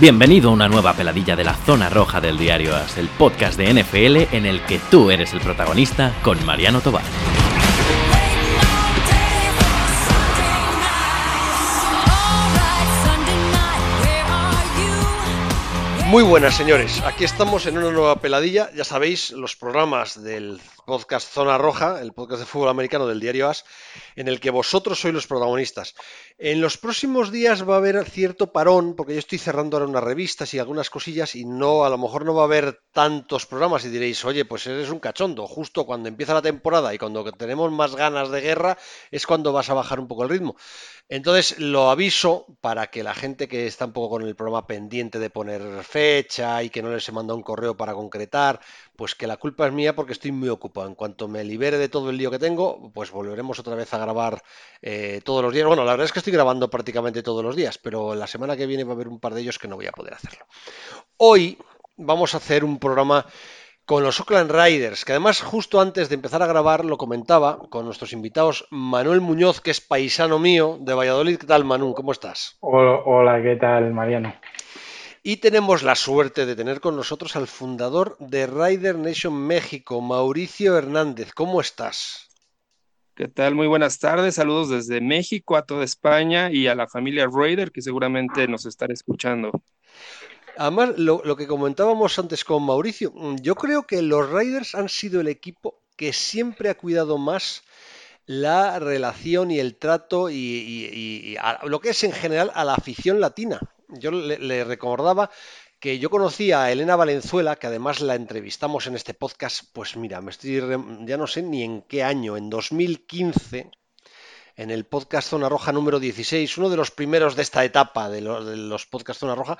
Bienvenido a una nueva peladilla de la zona roja del diario As, el podcast de NFL en el que tú eres el protagonista con Mariano Tobar. Muy buenas señores, aquí estamos en una nueva peladilla, ya sabéis, los programas del podcast Zona Roja, el podcast de fútbol americano del diario AS, en el que vosotros sois los protagonistas. En los próximos días va a haber cierto parón, porque yo estoy cerrando ahora unas revistas y algunas cosillas, y no, a lo mejor no va a haber tantos programas, y diréis, oye, pues eres un cachondo, justo cuando empieza la temporada y cuando tenemos más ganas de guerra, es cuando vas a bajar un poco el ritmo. Entonces lo aviso para que la gente que está un poco con el programa pendiente de poner fecha y que no les he mandado un correo para concretar, pues que la culpa es mía porque estoy muy ocupado. En cuanto me libere de todo el lío que tengo, pues volveremos otra vez a grabar eh, todos los días. Bueno, la verdad es que estoy grabando prácticamente todos los días, pero la semana que viene va a haber un par de ellos que no voy a poder hacerlo. Hoy vamos a hacer un programa con los Oakland Riders, que además justo antes de empezar a grabar lo comentaba con nuestros invitados Manuel Muñoz, que es paisano mío de Valladolid. ¿Qué tal, Manu? ¿Cómo estás? Hola, hola ¿qué tal, Mariano? Y tenemos la suerte de tener con nosotros al fundador de Rider Nation México, Mauricio Hernández. ¿Cómo estás? ¿Qué tal? Muy buenas tardes. Saludos desde México a toda España y a la familia Raider que seguramente nos estará escuchando. Además, lo, que comentábamos antes con Mauricio, mm, yo creo que los Raiders han sido el equipo que siempre ha cuidado más la relación y el trato y, lo que es en general a la afición latina. Yo le, recordaba que yo conocía a Elena Valenzuela, que además la entrevistamos en este podcast, pues mira, me estoy ya no sé ni en qué año, en 2015, en el podcast Zona Roja número 16, uno de los primeros de esta etapa de, de los podcasts Zona Roja,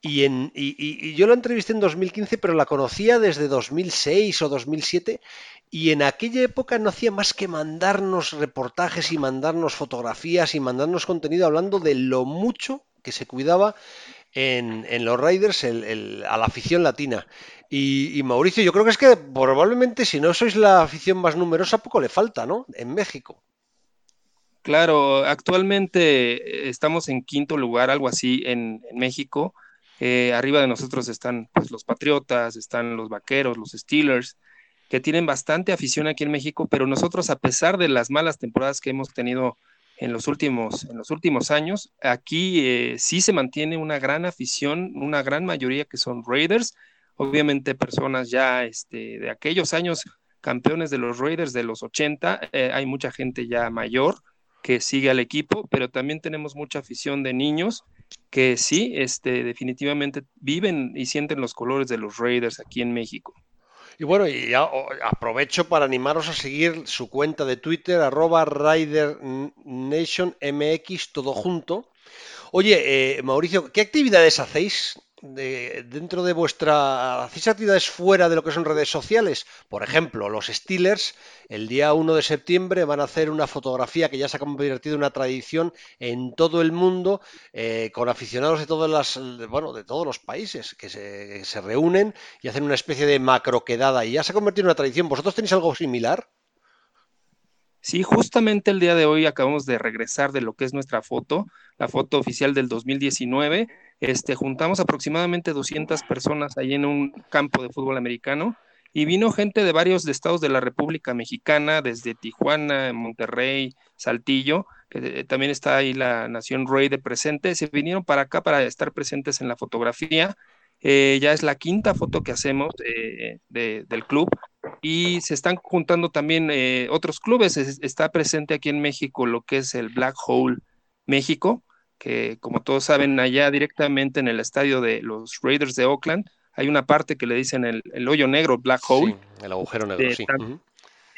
y, en, y, yo la entrevisté en 2015, pero la conocía desde 2006 o 2007 y en aquella época no hacía más que mandarnos reportajes y mandarnos fotografías y mandarnos contenido hablando de lo mucho que se cuidaba en, los Raiders a la afición latina. Y, Mauricio, yo creo que es que probablemente si no sois la afición más numerosa, poco le falta, ¿no? En México. Claro, actualmente estamos en quinto lugar, algo así, en México. Eh, arriba de nosotros están pues, los Patriotas, están los Vaqueros, los Steelers, que tienen bastante afición aquí en México, pero nosotros, a pesar de las malas temporadas que hemos tenido en los últimos, en los últimos años, aquí eh, sí se mantiene una gran afición, una gran mayoría que son Raiders, obviamente personas ya este, de aquellos años campeones de los Raiders de los 80, eh, hay mucha gente ya mayor que sigue al equipo, pero también tenemos mucha afición de niños que sí, este, definitivamente viven y sienten los colores de los Raiders aquí en México. Y bueno, y aprovecho para animaros a seguir su cuenta de Twitter, arroba RiderNationMX, todo junto. Oye, eh, Mauricio, ¿qué actividades hacéis dentro de vuestra... ¿Hacéis actividades fuera de lo que son redes sociales? Por ejemplo, los Steelers el día 1 de septiembre van a hacer una fotografía que ya se ha convertido en una tradición en todo el mundo eh, con aficionados de todas las bueno de todos los países que se, se reúnen y hacen una especie de macroquedada y ya se ha convertido en una tradición. ¿Vosotros tenéis algo similar? Sí, justamente el día de hoy acabamos de regresar de lo que es nuestra foto, la foto oficial del 2019 este, juntamos aproximadamente 200 personas ahí en un campo de fútbol americano y vino gente de varios estados de la República Mexicana, desde Tijuana, Monterrey, Saltillo, que también está ahí la Nación Rey de presente, se vinieron para acá para estar presentes en la fotografía. Eh, ya es la quinta foto que hacemos eh, del club y se están juntando también eh, otros clubes. está presente aquí en México lo que es el Black Hole México, que como todos saben, allá directamente en el estadio de los Raiders de Oakland, hay una parte que le dicen el, hoyo negro, Black Hole. el agujero negro, sí.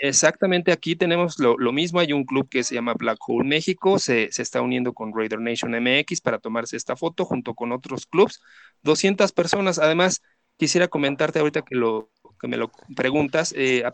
Exactamente, aquí tenemos lo, mismo, hay un club que se llama Black Hole México, se, se, está uniendo con Raider Nation MX para tomarse esta foto junto con otros clubs, 200 personas, además quisiera comentarte ahorita que lo, que me lo preguntas, eh,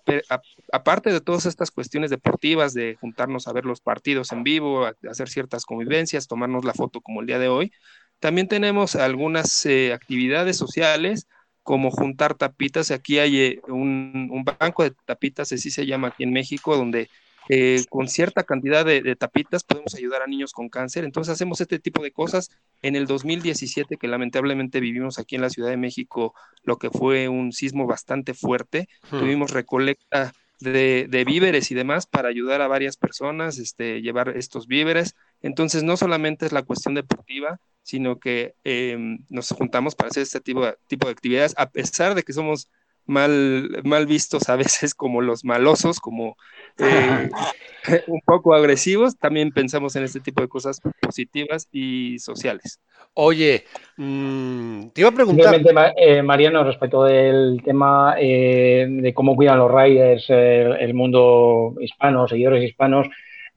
aparte de todas estas cuestiones deportivas, de juntarnos a ver los partidos en vivo, hacer ciertas convivencias, tomarnos la foto como el día de hoy, también tenemos algunas eh, actividades sociales como juntar tapitas. Aquí hay eh, un, banco de tapitas, así se llama aquí en México, donde eh, con cierta cantidad de, tapitas podemos ayudar a niños con cáncer. Entonces hacemos este tipo de cosas. En el 2017, que lamentablemente vivimos aquí en la Ciudad de México, lo que fue un sismo bastante fuerte, hmm. tuvimos recolecta de, víveres y demás para ayudar a varias personas, este, llevar estos víveres. Entonces no solamente es la cuestión deportiva, sino que em, nos juntamos para hacer este tipo, tipo de actividades, a pesar de que somos mal, mal vistos a veces como los malosos, como eh, un poco agresivos, también pensamos en este tipo de cosas positivas y sociales. Oye, mm, te iba a preguntar. Eh, Mariano, respecto del tema eh, de cómo cuidan los riders el mundo hispano, seguidores hispanos,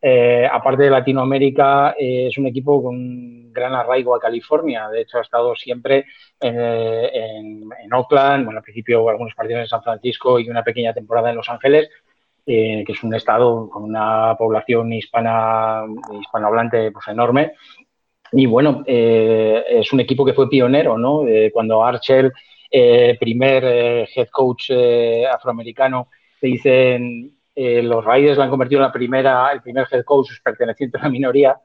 aparte de Latinoamérica, es un equipo con gran arraigo a California. De hecho, ha estado siempre en, en, Oakland, bueno, al principio algunos partidos en San Francisco y una pequeña temporada en Los Ángeles, eh, que es un estado con una población hispana, hispanohablante pues, enorme. Y bueno, eh, es un equipo que fue pionero, ¿no? cuando Archer, eh, primer head coach afroamericano, te dicen los Raiders lo han convertido en la primera, el primer head coach perteneciente a una minoría,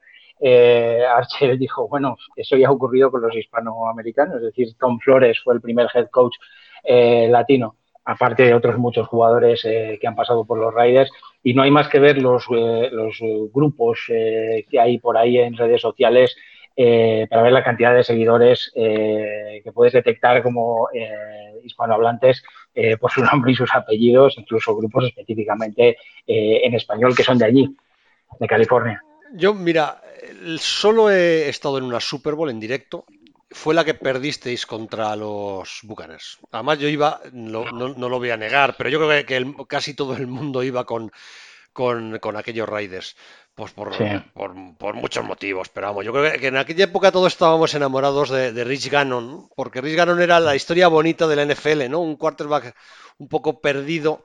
Archer dijo, bueno, eso ya ha ocurrido con los hispanoamericanos, es decir, Tom Flores fue el primer head coach latino aparte de otros muchos jugadores eh, que han pasado por los Raiders. Y no hay más que ver los, eh, los grupos eh, que hay por ahí en redes sociales para ver la cantidad de seguidores que puedes detectar como hispanohablantes por su nombre y sus apellidos, incluso grupos específicamente en español que son de allí, de California. Yo, mira, solo he estado en una Super Bowl en directo fue la que perdisteis contra los Bucaners. Además, yo iba, no, lo voy a negar, pero yo creo que, casi todo el mundo iba con, con, aquellos Raiders. Pues por, por, muchos motivos, pero vamos, yo creo que en aquella época todos estábamos enamorados de, Rich Gannon, porque Rich Gannon era la historia bonita de la NFL, ¿no? Un quarterback un poco perdido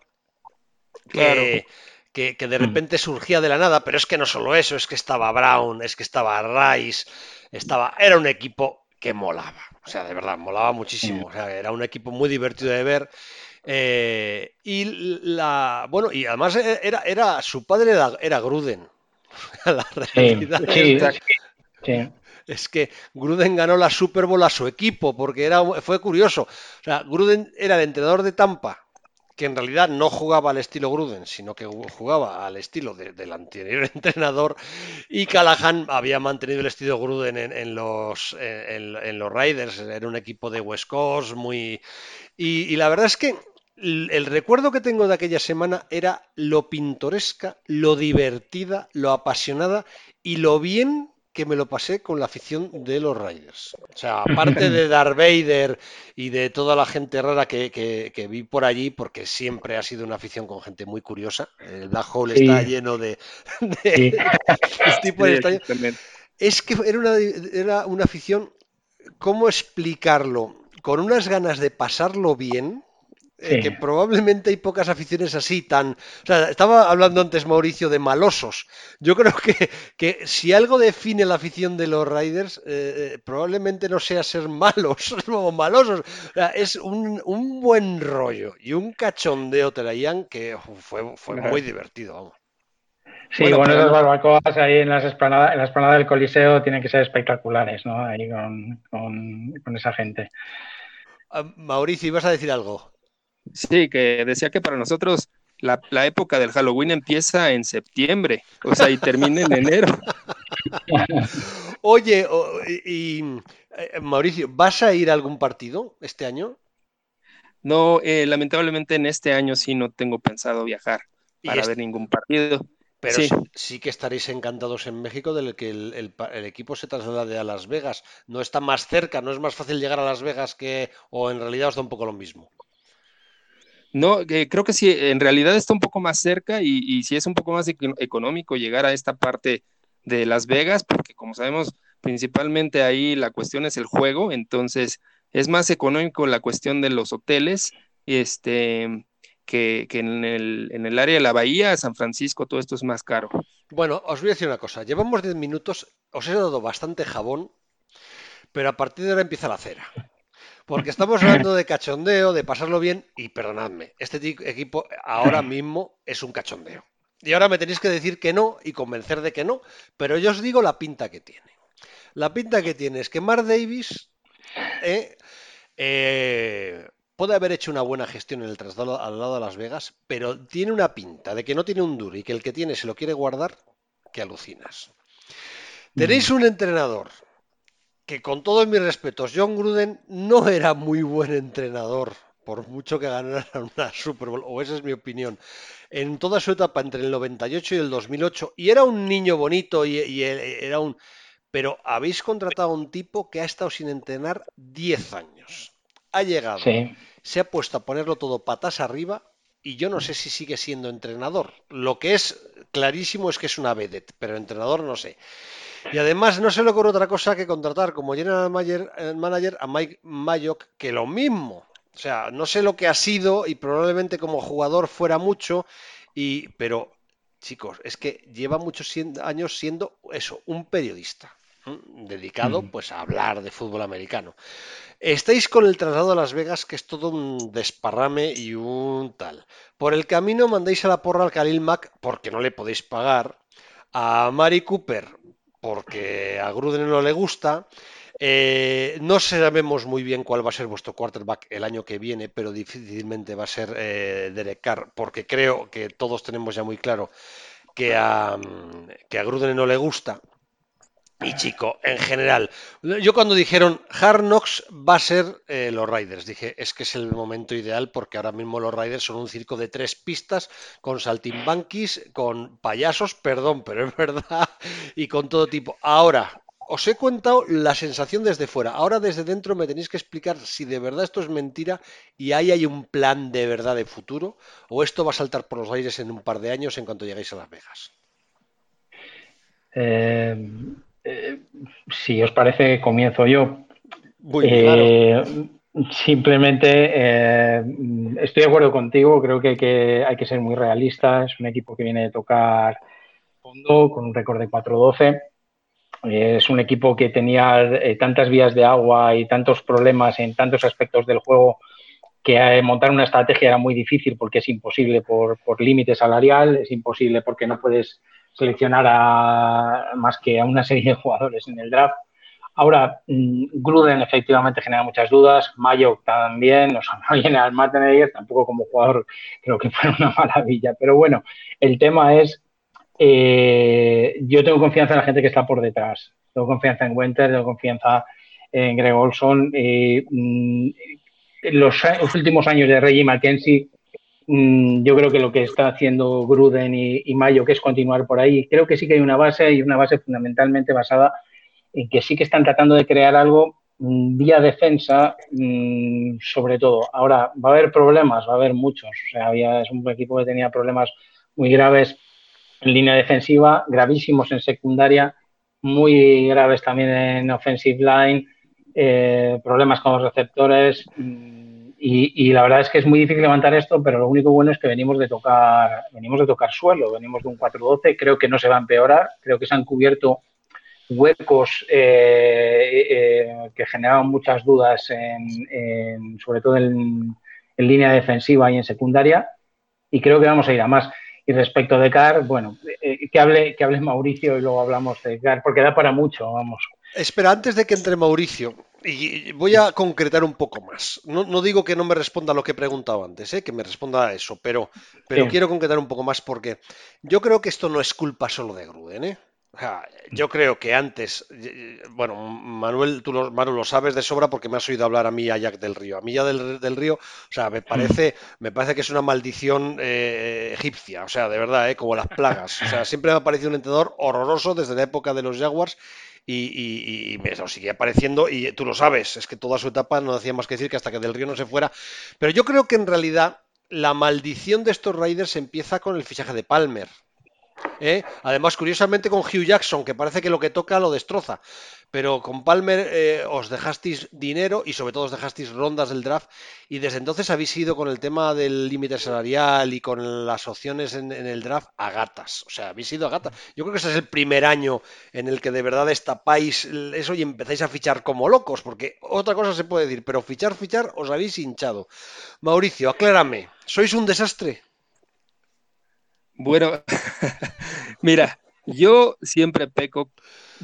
que, que, que, de mm. repente surgía de la nada, pero es que no solo eso, es que estaba Brown, es que estaba Rice, estaba, era un equipo que molaba. O sea, de verdad, molaba muchísimo. O sea, era un equipo muy divertido de ver. Eh, y la. Bueno, y además e, era, era su padre era, Gruden. la realidad es que Gruden ganó la Super Bowl a su equipo, porque era, fue curioso. O sea, Gruden era el entrenador de Tampa que en realidad no jugaba al estilo Gruden, sino que jugaba al estilo del anterior entrenador, y Callahan había mantenido el estilo Gruden en, los, en, los Riders, era un equipo de West Coast, muy... Y, la verdad es que el, recuerdo que tengo de aquella semana era lo pintoresca, lo divertida, lo apasionada y lo bien que me lo pasé con la afición de los Riders. O sea, aparte de Darth Vader y de toda la gente rara que, vi por allí, porque siempre ha sido una afición con gente muy curiosa. El Black Hole está lleno de, tipos Es que era una, era una afición, ¿cómo explicarlo? Con unas ganas de pasarlo bien, eh, que probablemente hay pocas aficiones así tan... O sea, estaba hablando antes Mauricio de malosos. Yo creo que, que si algo define la afición de los Riders, eh, eh, probablemente no sea ser malos o malosos. O sea, es un, un, buen rollo y un cachondeo traían que fue, fue muy divertido. Vamos. Sí, bueno, esas barbacoas ahí en, las esplanadas, en la esplanada del Coliseo tienen que ser espectaculares, ¿no? Ahí con, con, con esa gente. Ah, Mauricio, ¿ibas a decir algo? Sí, que decía que para nosotros la, época del Halloween empieza en septiembre, o sea, y termina en enero. Oye, y, eh, Mauricio, ¿vas a ir a algún partido este año? No, eh, lamentablemente en este año sí no tengo pensado viajar para ver ningún partido. Pero sí. que estaréis encantados en México del que el, el, equipo se traslade a Las Vegas. No está más cerca, no es más fácil llegar a Las Vegas que, o en realidad os da un poco lo mismo. No, creo que sí, en realidad está un poco más cerca y, y sí es un poco más económico llegar a esta parte de Las Vegas, porque como sabemos, principalmente ahí la cuestión es el juego, entonces es más económico la cuestión de los hoteles, este, que, en, el, en, el, área de la bahía, San Francisco, todo esto es más caro. Bueno, os voy a decir una cosa, llevamos 10 minutos, os he dado bastante jabón, pero a partir de ahora empieza la cera. Porque estamos hablando de cachondeo, de pasarlo bien, y perdonadme, este equipo ahora mismo es un cachondeo. Y ahora me tenéis que decir que no y convencer de que no, pero yo os digo la pinta que tiene. La pinta que tiene es que Mark Davis eh, eh, puede haber hecho una buena gestión en el traslado al lado de Las Vegas, pero tiene una pinta de que no tiene un duro y que el que tiene se lo quiere guardar, que alucinas. Tenéis un entrenador que con todos mis respetos, John Gruden no era muy buen entrenador, por mucho que ganara una Super Bowl, o esa es mi opinión, en toda su etapa entre el 98 y el 2008, y era un niño bonito y, era un... Pero habéis contratado a un tipo que ha estado sin entrenar 10 años. Ha llegado, se ha puesto a ponerlo todo patas arriba y yo no sé si sigue siendo entrenador. Lo que es clarísimo es que es una vedette, pero entrenador no sé. Y además no se le ocurre otra cosa que contratar como general manager, a Mike Mayock, que lo mismo. O sea, no sé lo que ha sido y probablemente como jugador fuera mucho, y, pero chicos, es que lleva muchos años siendo eso, un periodista dedicado pues a hablar de fútbol americano. Estáis con el traslado a Las Vegas, que es todo un desparrame y un tal. Por el camino mandáis a la porra al Khalil Mack porque no le podéis pagar. A Mari Cooper porque a Gruden no le gusta. Eh, no sabemos muy bien cuál va a ser vuestro quarterback el año que viene, pero difícilmente va a ser eh, Derek Carr, porque creo que todos tenemos ya muy claro que a, que a Gruden no le gusta. Y chico, en general, yo cuando dijeron Hard Knocks va a ser eh, los Riders, dije, es que es el momento ideal porque ahora mismo los Riders son un circo de tres pistas con saltimbanquis, con payasos, perdón, pero es verdad, y con todo tipo. Ahora, os he contado la sensación desde fuera, ahora desde dentro me tenéis que explicar si de verdad esto es mentira y ahí hay un plan de verdad de futuro o esto va a saltar por los aires en un par de años en cuanto lleguéis a Las Vegas. Eh eh, si os parece, comienzo yo. Eh, simplemente eh, estoy de acuerdo contigo, creo que, hay que ser muy realista. Es un equipo que viene de tocar fondo con un récord de 4-12. es un equipo que tenía tantas vías de agua y tantos problemas en tantos aspectos del juego que montar una estrategia era muy difícil porque es imposible por, por límite salarial, es imposible porque no puedes seleccionar a más que a una serie de jugadores en el draft. Ahora, mm, Gruden efectivamente genera muchas dudas, Mayo también, o sea, no viene al Martin tampoco como jugador creo que fue una maravilla, pero bueno, el tema es, eh, yo tengo confianza en la gente que está por detrás, tengo confianza en Winter, tengo confianza en Greg Olson. Eh, mm, los, últimos años de Reggie McKenzie yo creo que lo que está haciendo Gruden y, Mayo, que es continuar por ahí, creo que sí que hay una base y una base fundamentalmente basada en que sí que están tratando de crear algo mm, vía defensa, mm, sobre todo. Ahora, va a haber problemas, va a haber muchos. O sea, había, es un equipo que tenía problemas muy graves en línea defensiva, gravísimos en secundaria, muy graves también en offensive line, eh, problemas con los receptores. Y, la verdad es que es muy difícil levantar esto, pero lo único bueno es que venimos de tocar, venimos de tocar suelo, venimos de un 4-12, creo que no se va a empeorar, creo que se han cubierto huecos eh, eh, que generaban muchas dudas, sobre todo en, línea defensiva y en secundaria, y creo que vamos a ir a más. Y respecto de Car, bueno, eh, que, hable, que hable Mauricio y luego hablamos de Car, porque da para mucho, vamos. Espera, antes de que entre Mauricio, y voy a concretar un poco más. No, digo que no me responda a lo que he preguntado antes, ¿eh? que me responda a eso, pero, pero quiero concretar un poco más porque yo creo que esto no es culpa solo de Gruden. ¿eh? yo creo que antes, bueno, Manuel, tú lo, lo sabes de sobra porque me has oído hablar a mí a Jack del Río. A mí ya del, Río, o sea, me parece, me parece que es una maldición eh, egipcia, o sea, de verdad, ¿eh? como las plagas. O sea, siempre me ha parecido un entrenador horroroso desde la época de los Jaguars y, me lo sigue apareciendo y tú lo sabes, es que toda su etapa no hacía más que decir que hasta que Del Río no se fuera. Pero yo creo que en realidad la maldición de estos Raiders empieza con el fichaje de Palmer. ¿Eh? Además, curiosamente con Hugh Jackson, que parece que lo que toca lo destroza pero con Palmer eh, os dejasteis dinero y sobre todo os dejasteis rondas del draft y desde entonces habéis ido con el tema del límite salarial y con las opciones en, el draft a gatas. O sea, habéis ido a gatas. Yo creo que ese es el primer año en el que de verdad destapáis eso y empezáis a fichar como locos, porque otra cosa se puede decir, pero fichar, fichar, os habéis hinchado. Mauricio, aclárame, ¿sois un desastre? Bueno, mira, yo siempre peco,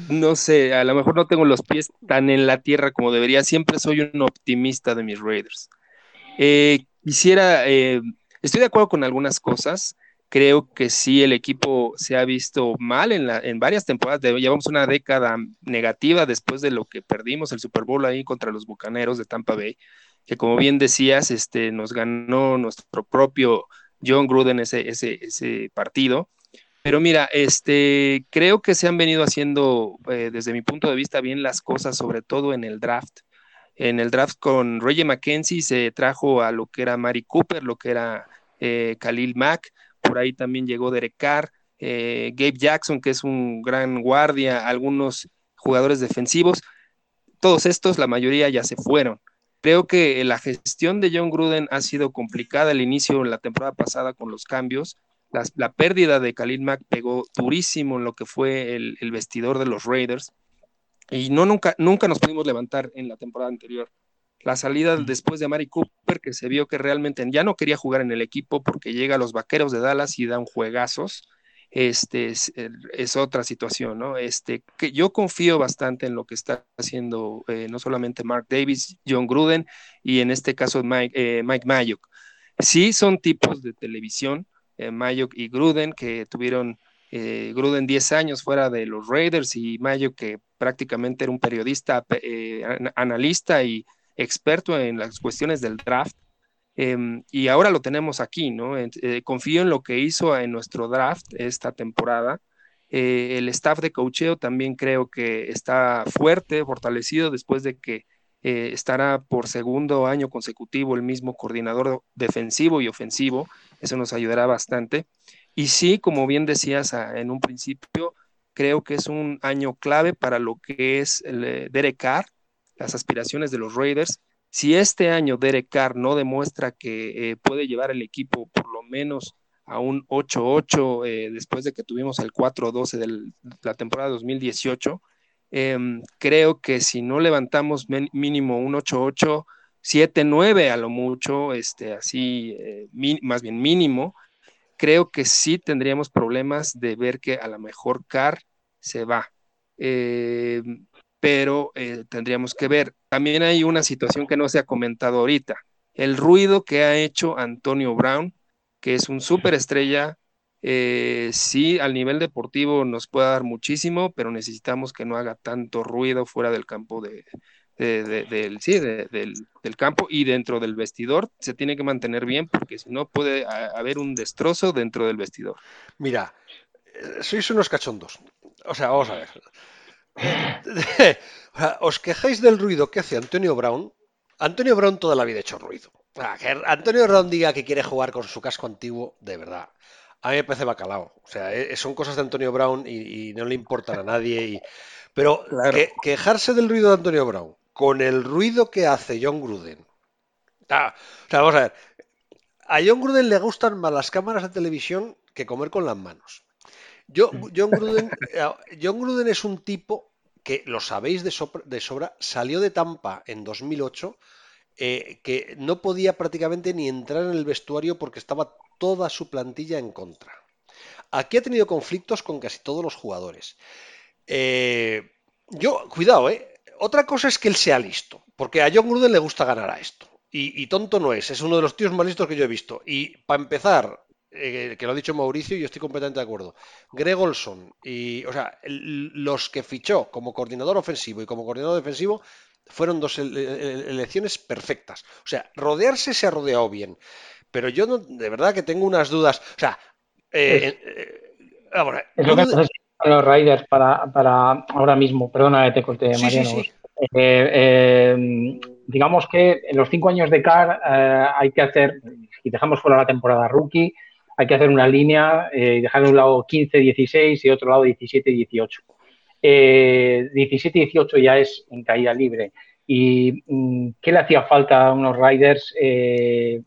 no sé, a lo mejor no tengo los pies tan en la tierra como debería, siempre soy un optimista de mis Raiders. Eh, quisiera, eh, estoy de acuerdo con algunas cosas, creo que sí el equipo se ha visto mal en, la, en varias temporadas, llevamos una década negativa después de lo que perdimos el Super Bowl ahí contra los Bucaneros de Tampa Bay, que como bien decías, este, nos ganó nuestro propio John Gruden ese, ese, partido. Pero mira, este, creo que se han venido haciendo, eh, desde mi punto de vista, bien las cosas, sobre todo en el draft. En el draft con Reggie McKenzie se trajo a lo que era Mari Cooper, lo que era eh, Khalil Mack, por ahí también llegó Derek Carr, eh, Gabe Jackson, que es un gran guardia, algunos jugadores defensivos. Todos estos, la mayoría ya se fueron. Creo que la gestión de John Gruden ha sido complicada al inicio la temporada pasada con los cambios. La, pérdida de Khalil Mack pegó durísimo en lo que fue el, el vestidor de los Raiders y no nunca, nunca nos pudimos levantar en la temporada anterior la salida después de Mari Cooper, que se vio que realmente ya no quería jugar en el equipo porque llega a los vaqueros de Dallas y dan juegazos. Este es, otra situación, ¿no? Este, que yo confío bastante en lo que está haciendo eh, no solamente Mark Davis, John Gruden y en este caso Mike, eh, Mike Mayock. Sí son tipos de televisión, eh, Mayock y Gruden, que tuvieron Gruden 10 años fuera de los Raiders y Mayock que prácticamente era un periodista, analista y experto en las cuestiones del draft. Em, y ahora lo tenemos aquí, ¿no? Eh, confío en lo que hizo en nuestro draft esta temporada. Eh, el staff de cocheo también creo que está fuerte, fortalecido después de que eh, estará por segundo año consecutivo el mismo coordinador defensivo y ofensivo. Eso nos ayudará bastante. Y sí, como bien decías ah, en un principio, creo que es un año clave para lo que es el Derek Carr las aspiraciones de los Raiders. Si este año Derek Carr no demuestra que eh, puede llevar el equipo por lo menos a un 8-8 eh, después de que tuvimos el 4-12 de la temporada 2018, em, creo que si no levantamos mínimo un 8-8, 7-9 a lo mucho, este, así, eh, más bien mínimo, creo que sí tendríamos problemas de ver que a lo mejor Carr se va. Eh, pero eh, tendríamos que ver. También hay una situación que no se ha comentado ahorita, el ruido que ha hecho Antonio Brown, que es un superestrella, eh, sí, al nivel deportivo nos puede dar muchísimo, pero necesitamos que no haga tanto ruido fuera del campo de, del, sí, del, campo y dentro del vestidor se tiene que mantener bien porque si no puede haber un destrozo dentro del vestidor. Mira, eh, sois unos cachondos. O sea, vamos a ver. Os quejáis del ruido que hace Antonio Brown. Antonio Brown toda la vida ha hecho ruido. Antonio Brown diga que quiere jugar con su casco antiguo, de verdad. A mí me parece bacalao. O sea, eh, son cosas de Antonio Brown y, no le importan a nadie. Pero quejarse del ruido de Antonio Brown con el ruido que hace John Gruden. Ah, o sea, vamos a ver. A John Gruden le gustan más las cámaras de televisión que comer con las manos. Yo, John, Gruden, eh, John Gruden es un tipo que, lo sabéis de, sobra, salió de Tampa en 2008, eh, que no podía prácticamente ni entrar en el vestuario porque estaba toda su plantilla en contra. Aquí ha tenido conflictos con casi todos los jugadores. Eh, yo, cuidado, ¿eh? Otra cosa es que él sea listo, porque a John Gruden le gusta ganar a esto. Y, y, tonto no es, es uno de los tíos más listos que yo he visto. Y para empezar, eh, que lo ha dicho Mauricio y yo estoy completamente de acuerdo. Greg Olson y, o sea, los que fichó como coordinador ofensivo y como coordinador defensivo fueron dos elecciones perfectas. O sea, rodearse se ha rodeado bien. Pero yo no, de verdad que tengo unas dudas. O sea, eh, eh, es lo que los Riders para, para ahora mismo. Perdona te corté, Mariano. digamos que en los cinco años de CAR hay que hacer, si dejamos fuera la temporada rookie, hay que hacer una línea eh, y dejar de un lado 15, 16 y otro lado 17, 18. 17 18 ya es en caída libre. ¿Y mm, qué le hacía falta a unos riders eh,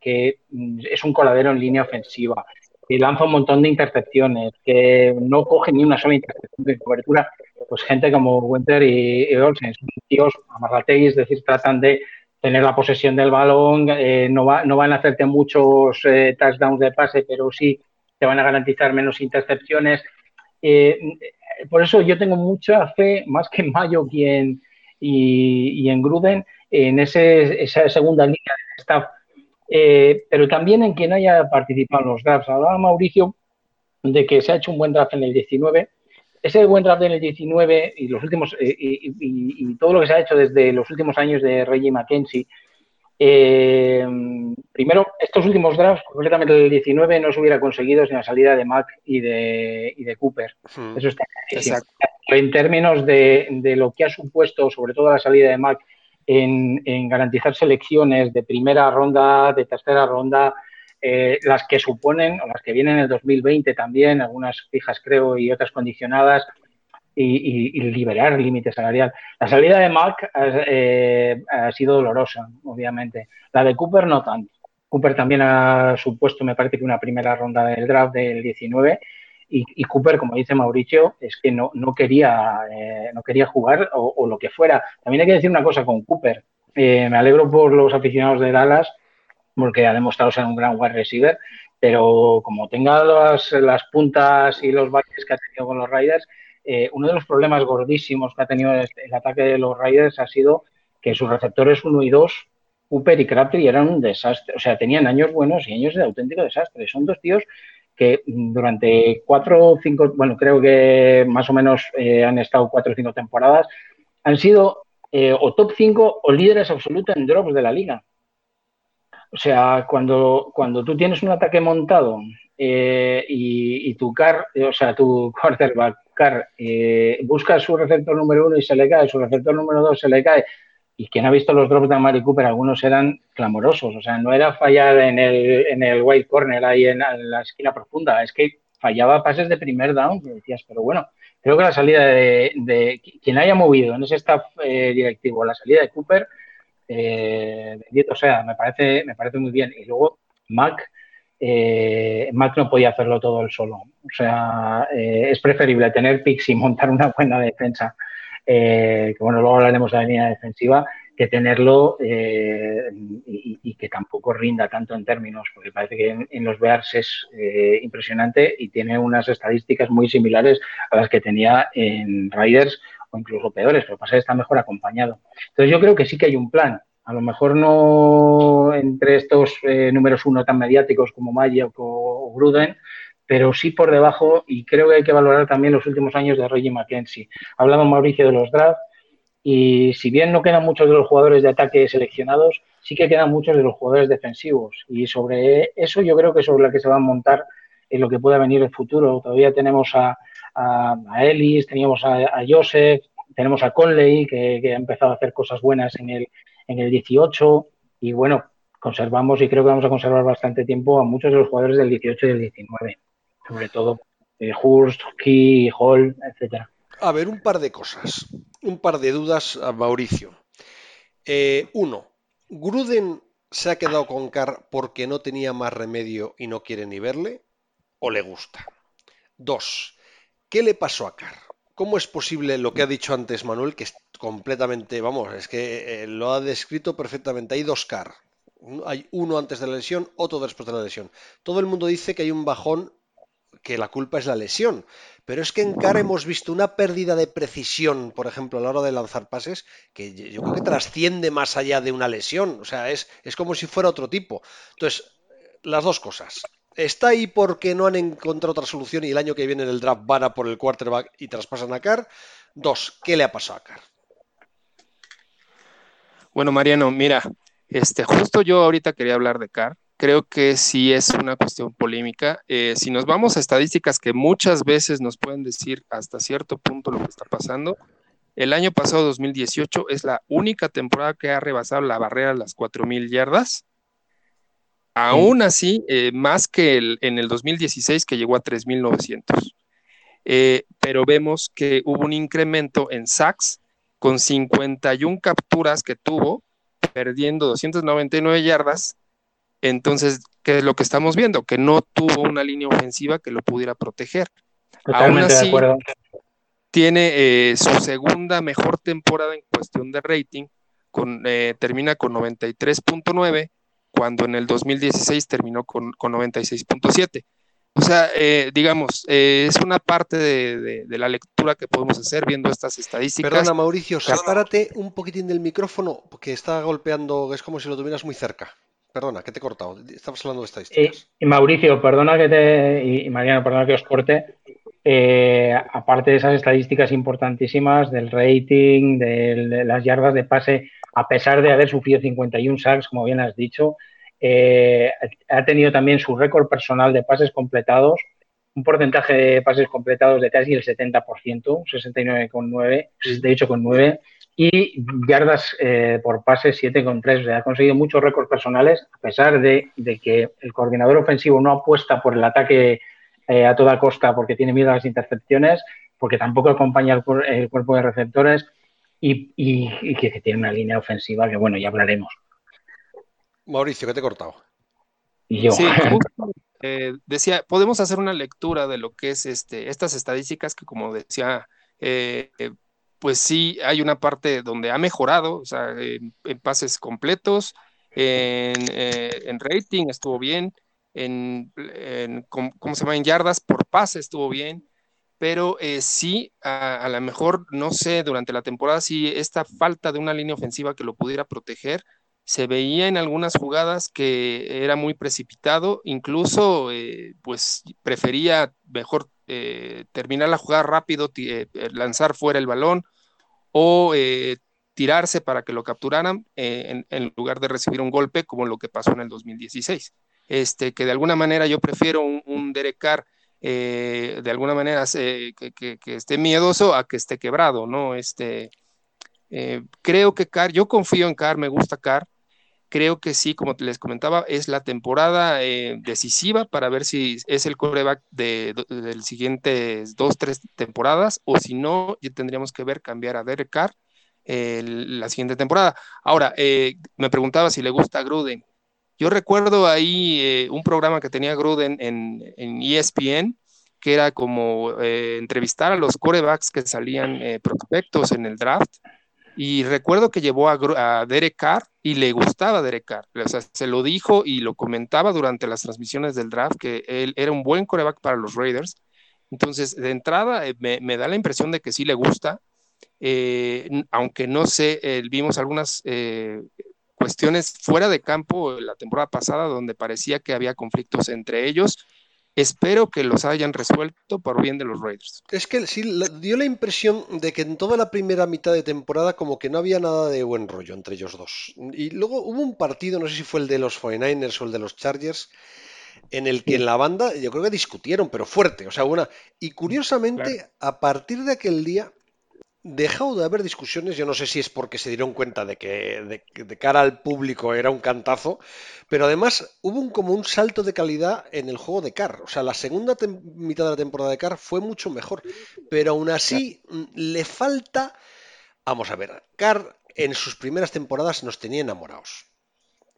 que mm, es un coladero en línea ofensiva? que lanza un montón de intercepciones, que no coge ni una sola intercepción de cobertura, pues gente como Winter y, Olsen, son tíos amarrateis, es decir, tratan de tener la posesión del balón, eh, no, va, no van a hacerte muchos eh, touchdowns de pase, pero sí te van a garantizar menos intercepciones. Eh, por eso yo tengo mucha fe, más que en Mayo y en, y, en Gruden, en ese, esa segunda línea de staff, pero también en quien haya participado en los drafts. Hablaba Mauricio de que se ha hecho un buen draft en el 19. Ese buen draft en el 19 y los últimos eh, y, todo lo que se ha hecho desde los últimos años de Reggie McKenzie eh, primero, estos últimos drafts, concretamente el 19, no se hubiera conseguido sin la salida de Mac y de, y de Cooper. Hmm. Eso está En términos de, de, lo que ha supuesto, sobre todo la salida de Mac, en, en garantizar selecciones de primera ronda, de tercera ronda, eh, las que suponen, o las que vienen en el 2020 también, algunas fijas creo y otras condicionadas, y, liberar el límite salarial. La salida de Mark eh, ha sido dolorosa, obviamente. La de Cooper no tanto. Cooper también ha supuesto, me parece que una primera ronda del draft del 19 y, Cooper, como dice Mauricio, es que no, no, quería, eh, no quería jugar o, lo que fuera. También hay que decir una cosa con Cooper. Eh, me alegro por los aficionados de Dallas porque ha demostrado ser un gran wide receiver, pero como tenga las, las puntas y los valles que ha tenido con los Raiders, eh, uno de los problemas gordísimos que ha tenido el, ataque de los Raiders ha sido que sus receptores 1 y 2, Cooper y Crabtree, eran un desastre. O sea, tenían años buenos y años de auténtico desastre. Son dos tíos que durante cuatro o cinco, bueno, creo que más o menos eh, han estado cuatro o cinco temporadas, han sido eh, o top 5 o líderes absolutos en drops de la liga. O sea, cuando, cuando tú tienes un ataque montado y, y, tu car, o sea, tu quarterback eh, busca su receptor número uno y se le cae, su receptor número dos se le cae. Y quien ha visto los drops de Amari Cooper, algunos eran clamorosos. O sea, no era fallar en el, en el white corner ahí en, la esquina profunda, es que fallaba pases de primer down, que decías, pero bueno, creo que la salida de, quien haya movido en ese staff eh, directivo, la salida de Cooper, eh, o sea, me parece, me parece muy bien. Y luego Mac, eh, Mac no podía hacerlo todo él solo. O sea, eh, es preferible tener picks y montar una buena defensa, eh, que bueno, luego hablaremos de la línea defensiva, que tenerlo y, que tampoco rinda tanto en términos, porque parece que en, los Bears es impresionante y tiene unas estadísticas muy similares a las que tenía en Riders o incluso peores, pasa que está mejor acompañado. Entonces yo creo que sí que hay un plan, a lo mejor no entre estos eh, números uno tan mediáticos como Magic o, Gruden, pero sí por debajo y creo que hay que valorar también los últimos años de Reggie McKenzie. Ha hablado Mauricio de los drafts y si bien no quedan muchos de los jugadores de ataque seleccionados, sí que quedan muchos de los jugadores defensivos y sobre eso yo creo que sobre la que se va a montar en lo que pueda venir el futuro. Todavía tenemos a, Ellis, teníamos a, Joseph, tenemos a Conley que, que ha empezado a hacer cosas buenas en el, en el 18 y bueno, conservamos y creo que vamos a conservar bastante tiempo a muchos de los jugadores del 18 y del 19, sobre todo eh, Hurst, Key, Hall, etcétera. A ver, un par de cosas, un par de dudas a Mauricio. Eh, uno, ¿Gruden se ha quedado con Carr porque no tenía más remedio y no quiere ni verle? ¿O le gusta? Dos, ¿qué le pasó a Carr? ¿Cómo es posible lo que ha dicho antes Manuel, que es completamente, vamos, es que eh, lo ha descrito perfectamente. Hay dos CAR. Hay uno antes de la lesión, otro después de la lesión. Todo el mundo dice que hay un bajón, que la culpa es la lesión. Pero es que en CAR hemos visto una pérdida de precisión, por ejemplo, a la hora de lanzar pases, que yo creo que trasciende más allá de una lesión. O sea, es, es como si fuera otro tipo. Entonces, las dos cosas. Está ahí porque no han encontrado otra solución y el año que viene en el draft van a por el quarterback y traspasan a Carr. Dos, ¿qué le ha pasado a Carr? Bueno, Mariano, mira, este, justo yo ahorita quería hablar de Carr. Creo que sí es una cuestión polémica. Eh, si nos vamos a estadísticas que muchas veces nos pueden decir hasta cierto punto lo que está pasando, el año pasado, 2018, es la única temporada que ha rebasado la barrera de las 4.000 yardas Aún así, eh, más que el, en el 2016 que llegó a 3.900. Eh, pero vemos que hubo un incremento en sacks con 51 capturas que tuvo, perdiendo 299 yardas. Entonces, ¿qué es lo que estamos viendo? Que no tuvo una línea ofensiva que lo pudiera proteger. Aún así, tiene eh, su segunda mejor temporada en cuestión de rating, con, termina con 93.9 cuando en el 2016 terminó con, 96.7. O sea, eh, digamos, eh, es una parte de, la lectura que podemos hacer viendo estas estadísticas. Perdona, Mauricio, sepárate un poquitín del micrófono porque está golpeando, es como si lo tuvieras muy cerca. Perdona, que te he cortado. Estabas hablando de estadísticas. y Mauricio, perdona que te. Y Mariano, perdona que os corte. Eh, aparte de esas estadísticas importantísimas del rating, de las yardas de pase, a pesar de haber sufrido 51 sacks, como bien has dicho, eh, ha tenido también su récord personal de pases completados, un porcentaje de pases completados de casi el 70%, 69,9, 68,9 y yardas eh, por pase 7,3. O sea, ha conseguido muchos récords personales a pesar de, que el coordinador ofensivo no apuesta por el ataque eh, a toda costa porque tiene miedo a las intercepciones, porque tampoco acompaña el, cuerpo de receptores y, y que tiene una línea ofensiva que, bueno, ya hablaremos. Mauricio, que te he cortado. Y yo. Sí, eh, decía, podemos hacer una lectura de lo que es este, estas estadísticas que, como decía, eh, pues sí, hay una parte donde ha mejorado, o sea, en, pases completos, en, eh, en, rating estuvo bien, en, ¿cómo, se llama? En yardas por pase estuvo bien, pero sí, a, lo mejor, no sé, durante la temporada, sí, esta falta de una línea ofensiva que lo pudiera proteger, se veía en algunas jugadas que era muy precipitado, incluso eh, pues prefería mejor eh, terminar la jugada rápido, eh, lanzar fuera el balón o tirarse para que lo capturaran en, lugar de recibir un golpe como lo que pasó en el 2016. Este, que de alguna manera yo prefiero un, Derek Carr de alguna manera que, esté miedoso a que esté quebrado, ¿no? Este, creo que Carr, yo confío en Carr, me gusta Carr, Creo que sí, como les comentaba, es la temporada eh, decisiva para ver si es el coreback de, del siguientes dos, tres temporadas, o si no, ya tendríamos que ver cambiar a Derek Carr la siguiente temporada. Ahora, eh, me preguntaba si le gusta Gruden. Yo recuerdo ahí eh, un programa que tenía Gruden en, ESPN, que era como entrevistar a los corebacks que salían prospectos en el draft y recuerdo que llevó a, Derek Carr y le gustaba Derek Carr. O sea, se lo dijo y lo comentaba durante las transmisiones del draft que él era un buen coreback para los Raiders. Entonces, de entrada, eh, me, da la impresión de que sí le gusta, eh, aunque no sé, vimos algunas eh, cuestiones fuera de campo la temporada pasada donde parecía que había conflictos entre ellos Espero que los hayan resuelto por bien de los Raiders. Es que sí, dio la impresión de que en toda la primera mitad de temporada como que no había nada de buen rollo entre ellos dos. Y luego hubo un partido, no sé si fue el de los 49ers o el de los Chargers, en el que en la banda yo creo que discutieron, pero fuerte. O sea, una... Y curiosamente, a partir de aquel día, dejado de haber discusiones, yo no sé si es porque se dieron cuenta de que de, cara al público era un cantazo, pero además hubo un, como un salto de calidad en el juego de Carr. O sea, la segunda mitad de la temporada de Carr fue mucho mejor, pero aún así mm, le falta... Vamos a ver, Carr en sus primeras temporadas nos tenía enamorados.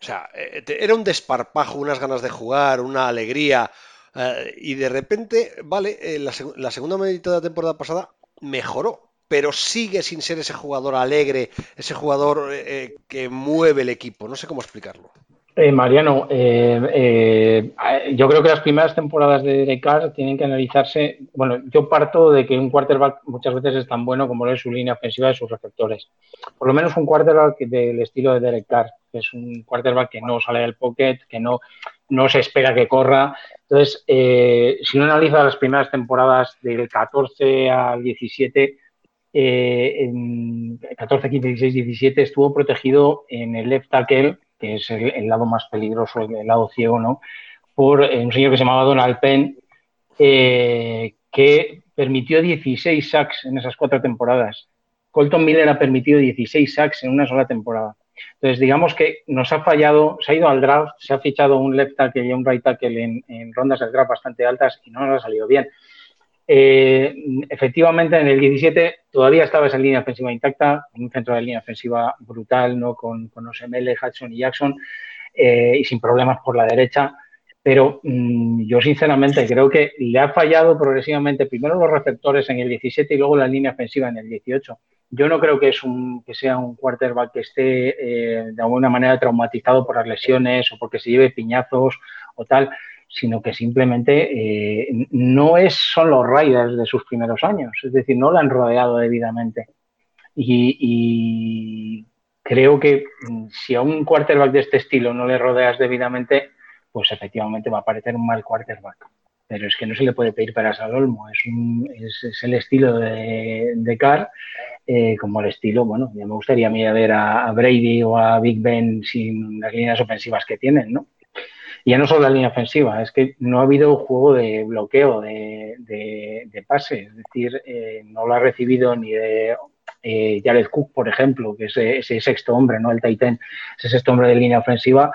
O sea, eh, era un desparpajo, unas ganas de jugar, una alegría. Eh, y de repente, vale, eh, la, la segunda mitad de la temporada pasada mejoró, pero sigue sin ser ese jugador alegre, ese jugador eh, eh, que mueve el equipo. No sé cómo explicarlo. Eh, Mariano, yo creo que las primeras temporadas de Derek tienen que analizarse. Bueno, yo parto de que un quarterback muchas veces es tan bueno como lo es su línea ofensiva de sus receptores. Por lo menos un quarterback del estilo de Derek Carr, que es un quarterback que no sale del pocket, que no, no se espera que corra. Entonces, si uno analiza las primeras temporadas del 14 al 17, eh, en 14, 15, 16, 17 estuvo protegido en el left tackle, que es el, lado más peligroso, el, lado ciego, ¿no? Por eh, un señor que se llamaba Donald Penn, eh, que permitió 16 sacks en esas cuatro temporadas. Colton Miller ha permitido 16 sacks en una sola temporada. Entonces, digamos que nos ha fallado, se ha ido al draft, se ha fichado un left tackle y un right tackle en, en rondas del draft bastante altas y no nos ha salido bien. Eh, efectivamente, en el 17 todavía estaba esa línea ofensiva intacta, un centro de línea ofensiva brutal, ¿no? Con, con Osemele, Hudson y Jackson, eh, y sin problemas por la derecha. Pero mm, yo sinceramente creo que le ha fallado progresivamente primero los receptores en el 17 y luego la línea ofensiva en el 18. Yo no creo que, es un, que sea un quarterback que esté eh, de alguna manera traumatizado por las lesiones o porque se lleve piñazos o tal sino que simplemente eh, no es, son los Riders de sus primeros años, es decir, no lo han rodeado debidamente. Y, creo que mm, si a un quarterback de este estilo no le rodeas debidamente, pues efectivamente va a parecer un mal quarterback. Pero es que no se le puede pedir para al olmo, es, es, el estilo de, de Carr, eh, como el estilo, bueno, ya me gustaría a mí ver a Brady o a Big Ben sin las líneas ofensivas que tienen, ¿no? Y ya no solo la línea ofensiva, es que no ha habido juego de bloqueo de, de, pase, es decir, eh, no lo ha recibido ni de eh, Jared Cook, por ejemplo, que es ese sexto hombre, ¿no? El Titan, ese sexto hombre de línea ofensiva,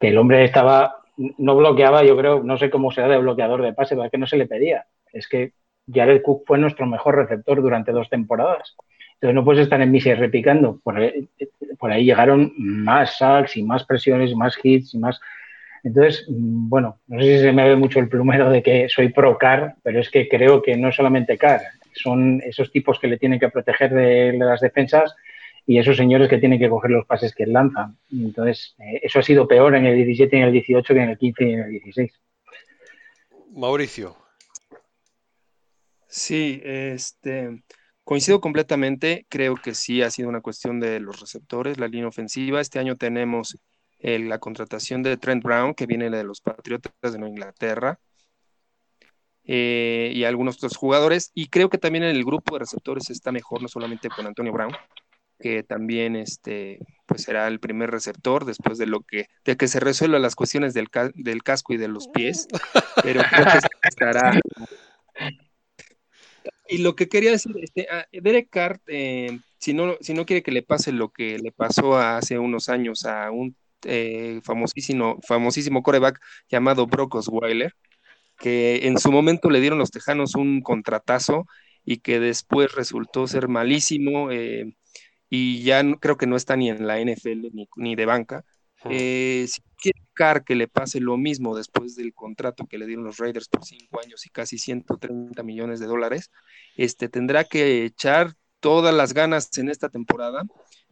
que el hombre estaba, no bloqueaba, yo creo, no sé cómo será de bloqueador de pase, pero que no se le pedía. Es que Jared Cook fue nuestro mejor receptor durante dos temporadas. Entonces no puedes estar en misa repicando. Por, por ahí llegaron más sacks y más presiones, más hits y más entonces, mm, bueno, no sé si se me ve mucho el plumero de que soy pro CAR, pero es que creo que no solamente CAR, son esos tipos que le tienen que proteger de, las defensas y esos señores que tienen que coger los pases que lanzan. Entonces, eh, eso ha sido peor en el 17 y en el 18 que en el 15 y en el 16. Mauricio. Sí, este, coincido completamente. Creo que sí ha sido una cuestión de los receptores, la línea ofensiva. Este año tenemos la contratación de Trent Brown, que viene de los Patriotas de Nueva Inglaterra, eh, y algunos otros jugadores. Y creo que también en el grupo de receptores está mejor, no solamente con Antonio Brown, que también este, pues será el primer receptor después de lo que, de que se resuelvan las cuestiones del, del casco y de los pies, pero creo que estará. Y lo que quería decir, este, ah, Derek Carr, eh, si, no, si no quiere que le pase lo que le pasó hace unos años a un eh, famosísimo, famosísimo coreback llamado Brock Osweiler, que en su momento le dieron los Tejanos un contratazo y que después resultó ser malísimo eh, y ya creo que no está ni en la NFL ni, de banca. Eh, si quiere que le pase lo mismo después del contrato que le dieron los Raiders por cinco años y casi 130 millones de dólares, este, tendrá que echar todas las ganas en esta temporada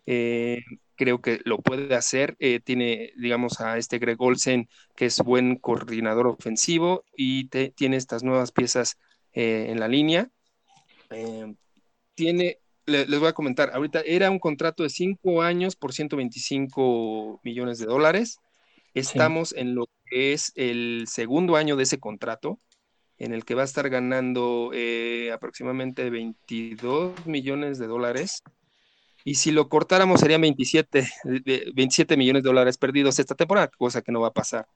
eh, creo que lo puede hacer. Eh, tiene, digamos, a este Greg Olsen, que es buen coordinador ofensivo y tiene estas nuevas piezas eh, en la línea. tiene, les voy a comentar, ahorita era un contrato de cinco años por 125 millones de dólares. Estamos en lo que es el segundo año de ese contrato, en el que va a estar ganando aproximadamente 22 millones de dólares y si lo cortáramos serían 27, 27 millones de dólares perdidos esta temporada, cosa que no va a pasar.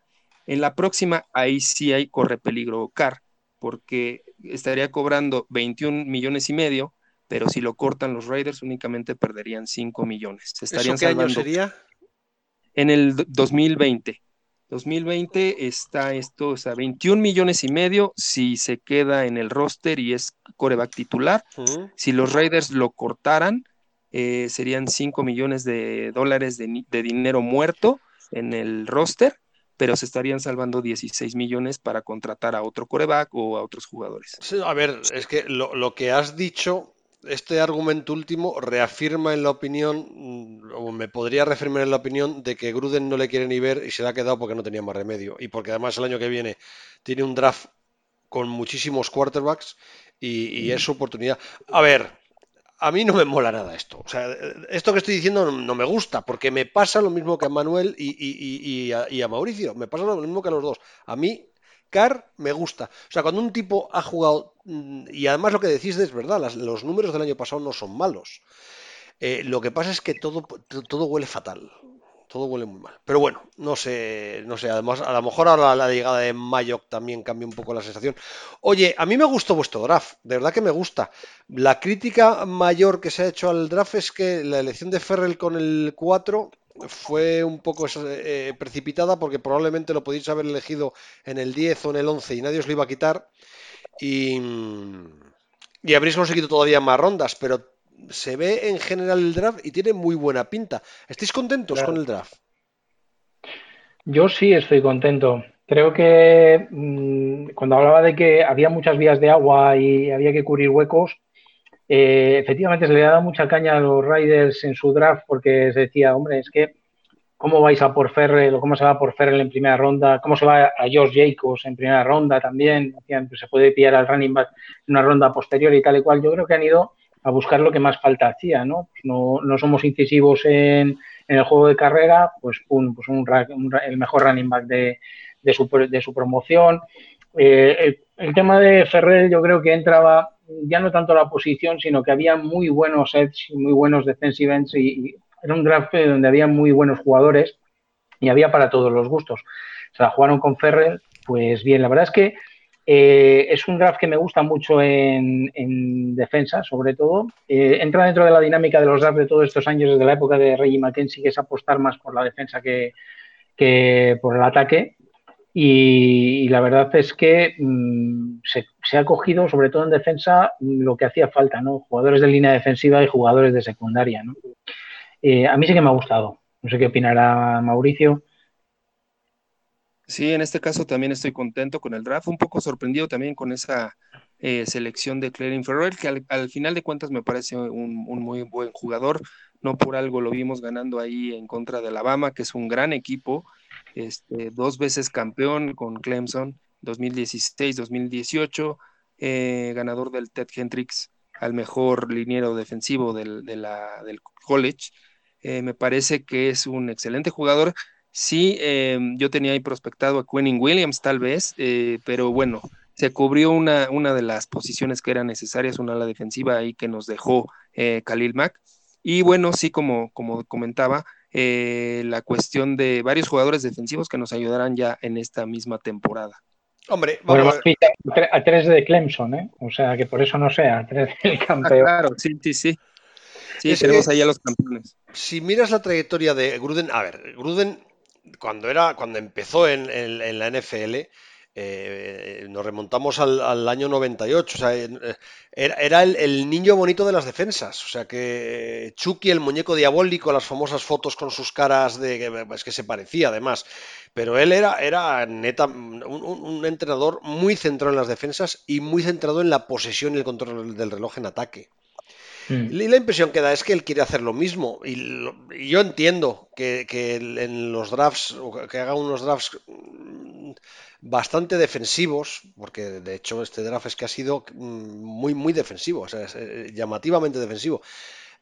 En la próxima, ahí sí hay corre peligro CAR, porque estaría cobrando 21 millones y medio, pero si lo cortan los Raiders únicamente perderían 5 millones. Estarían ¿Eso qué año sería? En el 2020. 2020 está esto, o sea, 21 millones y medio si se queda en el roster y es coreback titular. Si los Raiders lo cortaran, eh, serían 5 millones de dólares de, dinero muerto en el roster, pero se estarían salvando 16 millones para contratar a otro coreback o a otros jugadores. a ver, es que lo, que has dicho, este argumento último reafirma en la opinión, mm, o me podría reafirmar en la opinión de que Gruden no le quiere ni ver y se le ha quedado porque no tenía más remedio. Y porque además el año que viene tiene un draft con muchísimos quarterbacks y, y es su oportunidad. A ver, a mí no me mola nada esto. O sea, esto que estoy diciendo no, me gusta, porque me pasa lo mismo que a Manuel y, a, Mauricio. Me pasa lo mismo que a los dos. A mí, Car me gusta. O sea, cuando un tipo ha jugado, mm, y además lo que decís es verdad, los números del año pasado no son malos. Eh, lo que pasa es que todo, todo huele fatal todo huele muy mal. Pero bueno, no sé, no sé, además a lo mejor ahora la, llegada de Mayock también cambia un poco la sensación. Oye, a mí me gustó vuestro draft, de verdad que me gusta. La crítica mayor que se ha hecho al draft es que la elección de Ferrell con el 4 fue un poco eh, precipitada porque probablemente lo podéis haber elegido en el 10 o en el 11 y nadie os lo iba a quitar. Y, y habréis conseguido todavía más rondas, pero se ve en general el draft y tiene muy buena pinta. ¿Estáis contentos con el draft? Yo sí estoy contento. Creo que mm, cuando hablaba de que había muchas vías de agua y había que cubrir huecos, eh, efectivamente se le ha dado mucha caña a los Riders en su draft porque se decía, hombre, es que cómo vais a por Ferrell o cómo se va por Ferrell en primera ronda, cómo se va a George Jacobs en primera ronda también, pues se puede pillar al running back en una ronda posterior y tal y cual. Yo creo que han ido a buscar lo que más falta hacía, ¿no? Pues no, no somos incisivos en, el juego de carrera, pues, pues un, el mejor running back de, su, promoción. Eh, el, tema de Ferrer yo creo que entraba ya no tanto la posición, sino que había muy buenos edge, muy buenos defensive ends y, era un draft donde había muy buenos jugadores y había para todos los gustos. O sea, jugaron con Ferrer, pues bien, la verdad es que eh, es un draft que me gusta mucho en, defensa, sobre todo. Eh, entra dentro de la dinámica de los drafts de todos estos años, desde la época de Reggie McKenzie, que es apostar más por la defensa que, por el ataque. Y, la verdad es que mm, se, ha cogido, sobre todo en defensa, lo que hacía falta, ¿no? Jugadores de línea defensiva y jugadores de secundaria. Eh, a mí sí que me ha gustado. No sé qué opinará Mauricio. Sí, en este caso también estoy contento con el draft, un poco sorprendido también con esa eh, selección de Clarin Ferrer, que al, final de cuentas me parece un, muy buen jugador, no por algo lo vimos ganando ahí en contra de Alabama, que es un gran equipo, este, dos veces campeón con Clemson, 2016-2018, eh, ganador del Ted Hendricks al mejor liniero defensivo del, del college. Eh, me parece que es un excelente jugador Sí, em, yo tenía ahí prospectado a Quentin Williams tal vez, eh, pero bueno, se cubrió una, una de las posiciones que eran necesarias, una ala defensiva ahí que nos dejó eh, Khalil Mack. Y bueno, sí, como, como comentaba, eh, la cuestión de varios jugadores defensivos que nos ayudarán ya en esta misma temporada. Hombre, vamos a... a tres de Clemson, ¿eh? O sea, que por eso no sea, a tres del ah, campeón. claro, sí, sí, sí. Sí, tenemos ahí a los campeones. Si miras la trayectoria de Gruden, a ver, Gruden cuando era, cuando empezó en, la NFL, eh, nos remontamos al, año 98, o sea, eh, era, el, niño bonito de las defensas, o sea que Chucky, el muñeco diabólico, las famosas fotos con sus caras de es que se parecía además, pero él era, era neta un, entrenador muy centrado en las defensas y muy centrado en la posesión y el control del reloj en ataque. Mm. Y la impresión que da es que él quiere hacer lo mismo. Y, yo entiendo que, en los drafts, que haga unos drafts mm, bastante defensivos, porque de hecho este draft es que ha sido mm, muy, muy defensivo, o sea, eh, llamativamente defensivo.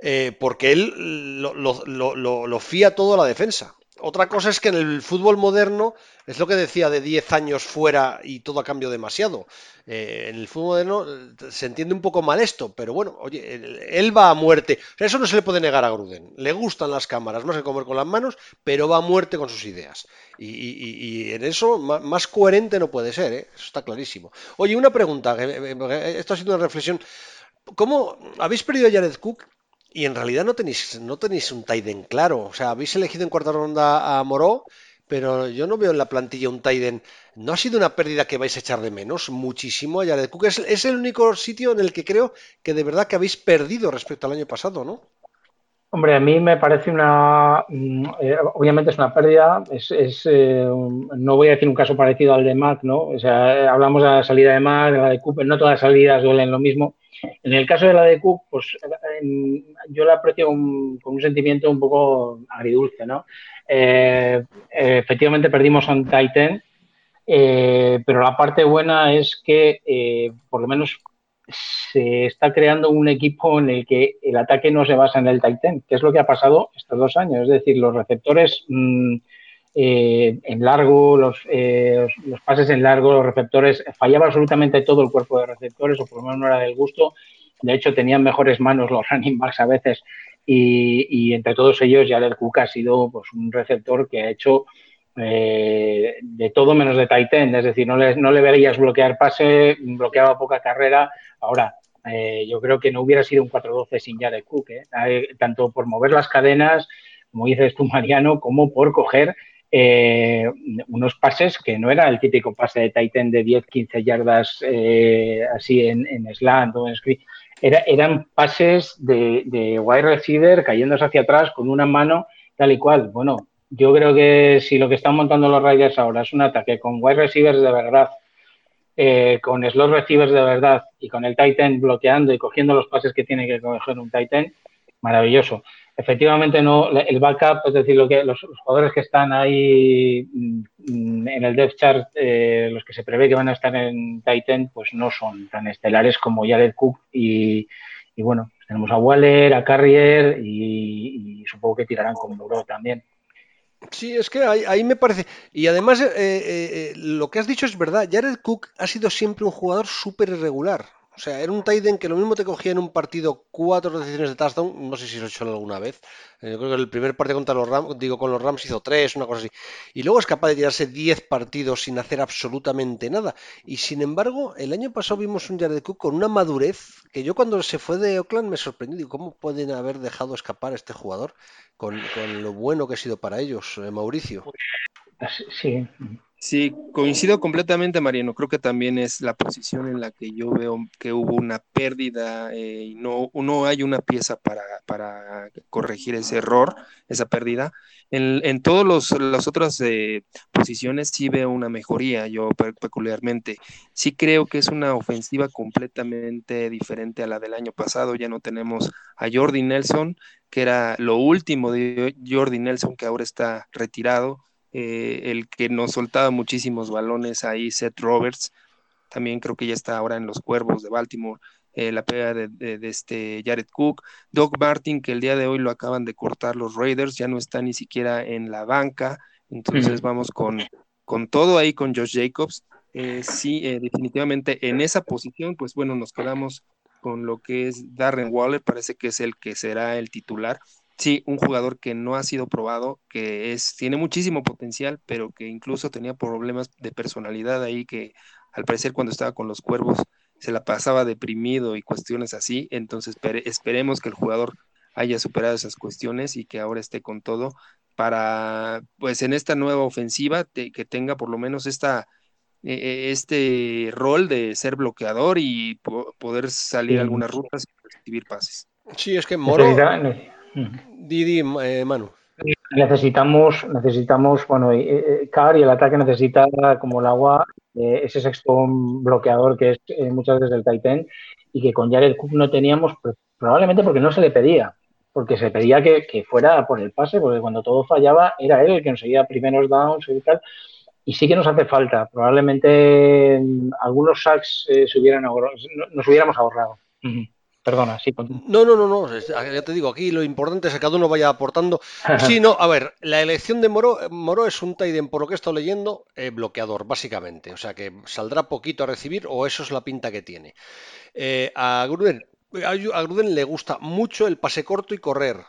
Eh, porque él lo, lo, fía todo a la defensa. Otra cosa es que en el fútbol moderno, es lo que decía de 10 años fuera y todo ha cambiado demasiado. Eh, en el fútbol moderno eh, se entiende un poco mal esto, pero bueno, oye, él, va a muerte. Eso no se le puede negar a Gruden. Le gustan las cámaras, más que comer con las manos, pero va a muerte con sus ideas. Y, en eso más, coherente no puede ser, ¿eh? eso está clarísimo. Oye, una pregunta, esto ha sido una reflexión. ¿Cómo habéis perdido a Jared Cook y en realidad no tenéis, no tenéis un Tiden claro. O sea, habéis elegido en cuarta ronda a Moró, pero yo no veo en la plantilla un Tiden. ¿No ha sido una pérdida que vais a echar de menos muchísimo a Jared Cook? Es, es, el único sitio en el que creo que de verdad que habéis perdido respecto al año pasado, ¿no? Hombre, a mí me parece una. Mm, eh, obviamente es una pérdida. Es, eh, no voy a decir un caso parecido al de Mac, ¿no? O sea, hablamos de la salida de Mac, de la de Cooper. No todas las salidas duelen lo mismo. En el caso de la de pues yo la aprecio con, un sentimiento un poco agridulce, ¿no? Eh, efectivamente perdimos a un Titan, pero la parte buena es que por lo menos se está creando un equipo en el que el ataque no se basa en el Titan, que es lo que ha pasado estos dos años. Es decir, los receptores mm, eh, en largo, los, eh, los, pases en largo, los receptores, fallaba absolutamente todo el cuerpo de receptores, o por lo menos no era del gusto. De hecho, tenían mejores manos los running backs a veces. Y, entre todos ellos, Jared Cook ha sido pues, un receptor que ha hecho eh, de todo menos de Titan, es decir, no le, no le verías bloquear pase, bloqueaba poca carrera. Ahora, yo creo que no hubiera sido un 4-12 sin Jared Cook, tanto por mover las cadenas, como dices tú, Mariano, como por coger unos pases que no era el típico pase de Titan de 10-15 yardas así en, en slant o en screen. Era, eran pases de, de wide receiver cayéndose hacia atrás con una mano tal y cual. Bueno, yo creo que si lo que están montando los Raiders ahora es un ataque con wide receivers de verdad, eh, con slot receivers de verdad y con el Titan bloqueando y cogiendo los pases que tiene que coger un Titan, maravilloso. Efectivamente no, el backup, es decir, lo que los, jugadores que están ahí mm, en el depth chart, eh, los que se prevé que van a estar en Titan, pues no son tan estelares como Jared Cook y, bueno, tenemos a Waller, a Carrier y, supongo que tirarán con Muro también. Sí, es que ahí, me parece. Y además, eh, eh, lo que has dicho es verdad. Jared Cook ha sido siempre un jugador súper irregular. O sea, era un Tiden que lo mismo te cogía en un partido cuatro decisiones de touchdown, no sé si lo he hecho alguna vez. Eh, yo creo que el primer partido contra los Rams, digo, con los Rams hizo tres, una cosa así. Y luego es capaz de tirarse diez partidos sin hacer absolutamente nada. Y sin embargo, el año pasado vimos un Jared Cook con una madurez que yo cuando se fue de Oakland me sorprendí. Digo, ¿cómo pueden haber dejado escapar este jugador con, lo bueno que ha sido para ellos, eh, Mauricio? Sí, Sí, coincido completamente, Mariano. Creo que también es la posición en la que yo veo que hubo una pérdida eh, y no, no hay una pieza para, para corregir ese error, esa pérdida. En, en todas las otras eh, posiciones sí veo una mejoría, yo peculiarmente. Sí creo que es una ofensiva completamente diferente a la del año pasado. Ya no tenemos a Jordi Nelson, que era lo último de Jordi Nelson, que ahora está retirado eh, el que nos soltaba muchísimos balones ahí, Seth Roberts, también creo que ya está ahora en los Cuervos de Baltimore, eh, la pega de, este Jared Cook, Doug Martin, que el día de hoy lo acaban de cortar los Raiders, ya no está ni siquiera en la banca, entonces vamos con, con todo ahí con Josh Jacobs. Eh, sí, definitivamente en esa posición, pues bueno, nos quedamos con lo que es Darren Waller, parece que es el que será el titular sí, un jugador que no ha sido probado, que es, tiene muchísimo potencial, pero que incluso tenía problemas de personalidad ahí que al parecer cuando estaba con los cuervos se la pasaba deprimido y cuestiones así. Entonces esperemos que el jugador haya superado esas cuestiones y que ahora esté con todo para, pues en esta nueva ofensiva, que tenga por lo menos esta, e, e, este rol de ser bloqueador y poder salir algunas rutas y recibir pases. Sí, es que Moro, Didi, eh, Manu. Necesitamos, necesitamos, bueno, Car y el ataque necesita como el agua eh, ese sexto bloqueador que es eh, muchas veces el Titan y que con Jared Cook no teníamos, pues, probablemente porque no se le pedía, porque se pedía que, fuera por el pase, porque cuando todo fallaba era él el que conseguía primeros downs y tal. Y sí que nos hace falta. Probablemente mm, algunos sacks se hubieran nos hubiéramos ahorrado. Perdona, sí. No, no, no, no, ya te digo, aquí lo importante es que cada uno vaya aportando. Sí, no, a ver, la elección de Moro, Moro es un Taiden, por lo que he estado leyendo, eh, bloqueador, básicamente. O sea que saldrá poquito a recibir o eso es la pinta que tiene. Eh, a, Gruden, a Gruden le gusta mucho el pase corto y correr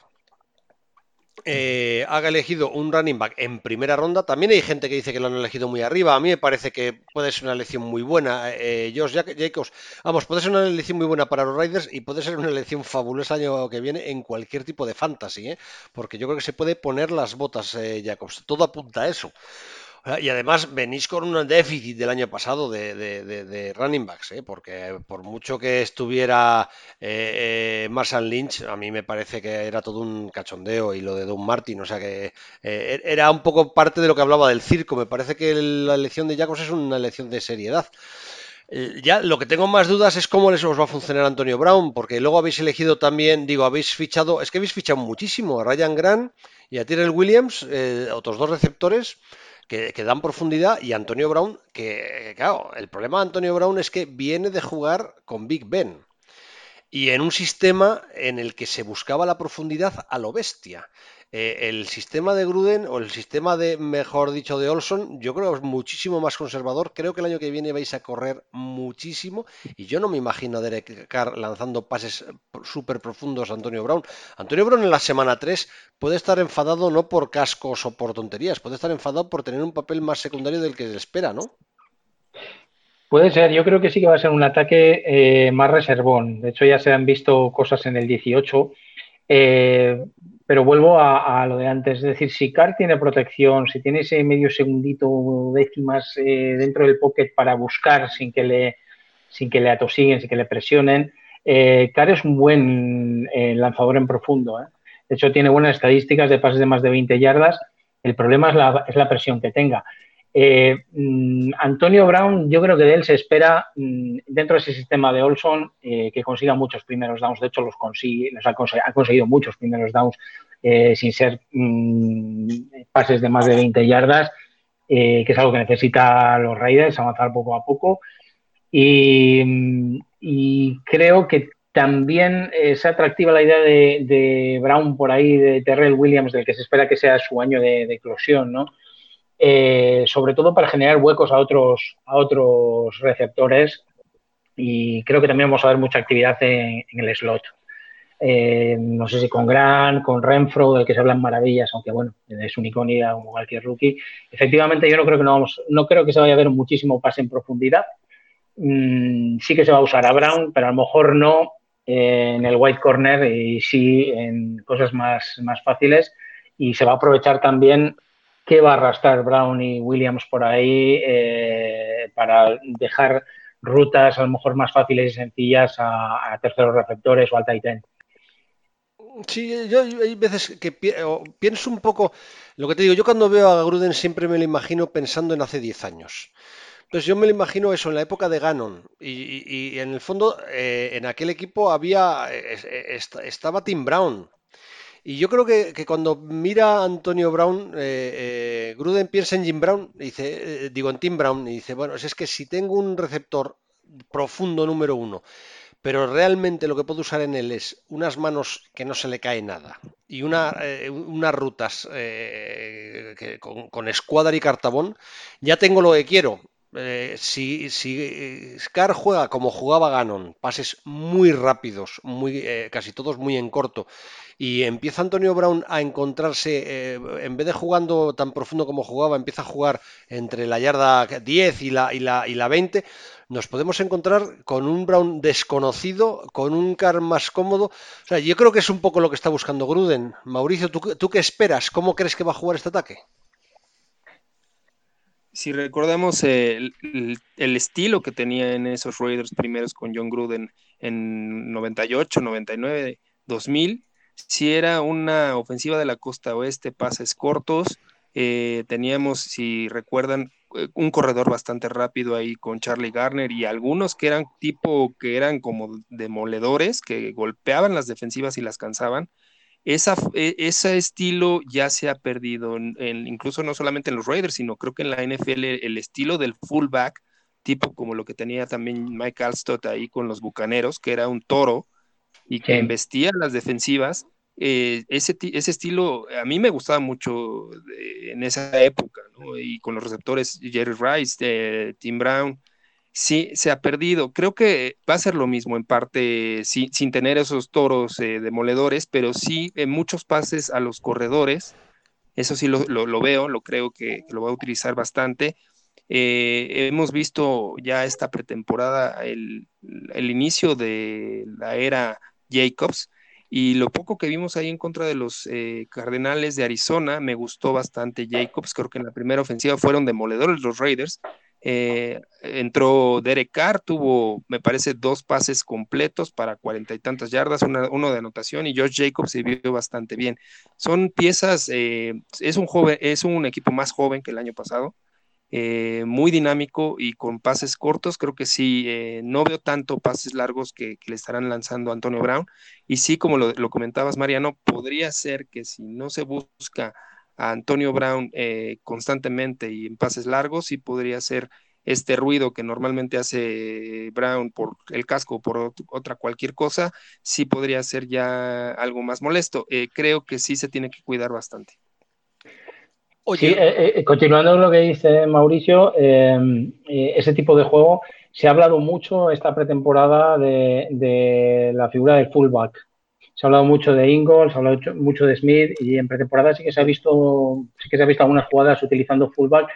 eh, haga elegido un running back en primera ronda. También hay gente que dice que lo han elegido muy arriba. A mí me parece que puede ser una elección muy buena. Eh, Josh Jacobs, vamos, puede ser una elección muy buena para los Raiders y puede ser una elección fabulosa año que viene en cualquier tipo de fantasy, ¿eh? porque yo creo que se puede poner las botas eh, Jacobs. Todo apunta a eso. Y además venís con un déficit del año pasado de, running backs, ¿eh? porque por mucho que estuviera eh, eh, Marshall Lynch, a mí me parece que era todo un cachondeo y lo de Don Martin, o sea que eh, era un poco parte de lo que hablaba del circo. Me parece que la elección de Jacobs es una elección de seriedad. Ya lo que tengo más dudas es cómo les os va a funcionar Antonio Brown, porque luego habéis elegido también, digo, habéis fichado, es que habéis fichado muchísimo a Ryan Grant y a Tyrell Williams, otros dos receptores, que, dan profundidad y Antonio Brown, que claro, el problema de Antonio Brown es que viene de jugar con Big Ben y en un sistema en el que se buscaba la profundidad a lo bestia. Eh, el sistema de Gruden o el sistema de, mejor dicho, de Olson, yo creo que es muchísimo más conservador. Creo que el año que viene vais a correr muchísimo y yo no me imagino a Derek Carr lanzando pases súper profundos a Antonio Brown. Antonio Brown en la semana 3 puede estar enfadado no por cascos o por tonterías, puede estar enfadado por tener un papel más secundario del que se espera, ¿no? Puede ser, yo creo que sí que va a ser un ataque eh, más reservón. De hecho, ya se han visto cosas en el 18. Eh, pero vuelvo a, lo de antes, es decir, si Car tiene protección, si tiene ese medio segundito, décimas eh, dentro del pocket para buscar sin que le, sin que le atosiguen, sin que le presionen, eh, Car es un buen eh, lanzador en profundo. ¿eh? De hecho, tiene buenas estadísticas de pases de más de 20 yardas. El problema es la, es la presión que tenga. Eh, mm, Antonio Brown, yo creo que de él se espera, mm, dentro de ese sistema de Olson, eh, que consiga muchos primeros downs. De hecho, los consigue, ha, conseguido, muchos primeros downs eh, sin ser mm, pases de más de 20 yardas, que es algo que necesita los Raiders, avanzar poco a poco. Y, creo que también es atractiva la idea de, Brown por ahí, de Terrell Williams, del que se espera que sea su año de eclosión, ¿no? Eh, sobre todo para generar huecos a otros, a otros receptores y creo que también vamos a ver mucha actividad en, el slot. Eh, no sé si con Grant, con Renfro, del que se hablan maravillas, aunque bueno, es un iconia como cualquier rookie. Efectivamente, yo no creo que no vamos, no creo que se vaya a ver muchísimo pase en profundidad. Mm, sí que se va a usar a Brown, pero a lo mejor no en el white corner y sí en cosas más, más fáciles. Y se va a aprovechar también qué va a arrastrar Brown y Williams por ahí eh, para dejar rutas a lo mejor más fáciles y sencillas a, terceros receptores o al tight end. Sí, yo hay veces que pienso un poco, lo que te digo, yo cuando veo a Gruden siempre me lo imagino pensando en hace 10 años. Entonces yo me lo imagino eso en la época de Gannon y, en el fondo eh, en aquel equipo había, eh, estaba Tim Brown, y yo creo que, cuando mira a Antonio Brown, eh, eh, Gruden piensa en Jim Brown, dice, eh, digo en Tim Brown, y dice, bueno, es que si tengo un receptor profundo número uno, pero realmente lo que puedo usar en él es unas manos que no se le cae nada y una, unas rutas con, con escuadra y cartabón, ya tengo lo que quiero. Si, si Scar juega como jugaba Ganon, pases muy rápidos, muy, casi todos muy en corto, y empieza Antonio Brown a encontrarse, eh, en vez de jugando tan profundo como jugaba, empieza a jugar entre la yarda 10 y la, y la, y la 20, nos podemos encontrar con un Brown desconocido, con un car más cómodo. O sea, yo creo que es un poco lo que está buscando Gruden. Mauricio, ¿tú, qué esperas? ¿Cómo crees que va a jugar este ataque? Si recordamos el, el, estilo que tenía en esos Raiders primeros con John Gruden en 98, 99, 2000, si era una ofensiva de la costa oeste, pases cortos. Eh, teníamos, si recuerdan, eh, un corredor bastante rápido ahí con Charlie Garner y algunos que eran tipo que eran como demoledores, que golpeaban las defensivas y las cansaban. Esa, e, ese estilo ya se ha perdido, incluso no solamente en los Raiders, sino creo que en la NFL el estilo del fullback, tipo como lo que tenía también Mike Alstott ahí con los Bucaneros, que era un toro, y que embestía las defensivas, eh, ese, ese estilo a mí me gustaba mucho en esa época, ¿no? Y con los receptores Jerry Rice, Tim Brown, sí, se ha perdido. Creo que va a ser lo mismo en parte, sin tener esos toros eh, demoledores, pero sí en muchos pases a los corredores. Eso sí lo, veo, lo creo que, lo va a utilizar bastante. Eh, hemos visto ya esta pretemporada el, el, inicio de la era Jacobs. Y lo poco que vimos ahí en contra de los eh, Cardenales de Arizona, me gustó bastante Jacobs. Creo que en la primera ofensiva fueron demoledores los Raiders. Eh, entró Derek Carr, tuvo, me parece, dos pases completos para cuarenta y tantas yardas, uno de anotación, y Josh Jacobs se vio bastante bien. Son piezas, eh, es un joven, es un equipo más joven que el año pasado, eh, muy dinámico y con pases cortos. Creo que sí, no veo tanto pases largos que, le estarán lanzando Antonio Brown. Y sí, como lo, comentabas, Mariano, podría ser que si no se busca a Antonio Brown eh, constantemente y en pases largos, sí podría ser este ruido que normalmente hace Brown por el casco o por otra cualquier cosa, sí podría ser ya algo más molesto. creo que sí se tiene que cuidar bastante. Sí, eh, eh, continuando con lo que dice Mauricio, em, eh, ese tipo de juego se ha hablado mucho esta pretemporada de, la figura del fullback. Se ha hablado mucho de Ingalls, se ha hablado mucho de Smith y en pretemporada sí que se ha visto, sí que se ha visto algunas jugadas utilizando fullback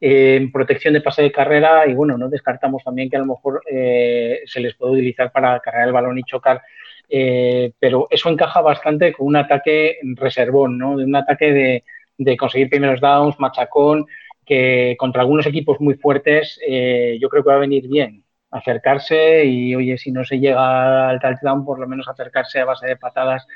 en protección de pase de carrera y bueno, no descartamos también que a lo mejor se les puede utilizar para cargar el balón y chocar. pero eso encaja bastante con un ataque reservón, ¿no? De un ataque de, de conseguir primeros downs, machacón, que contra algunos equipos muy fuertes eh, yo creo que va a venir bien acercarse y oye, si no se llega al touchdown, por lo menos acercarse a base de patadas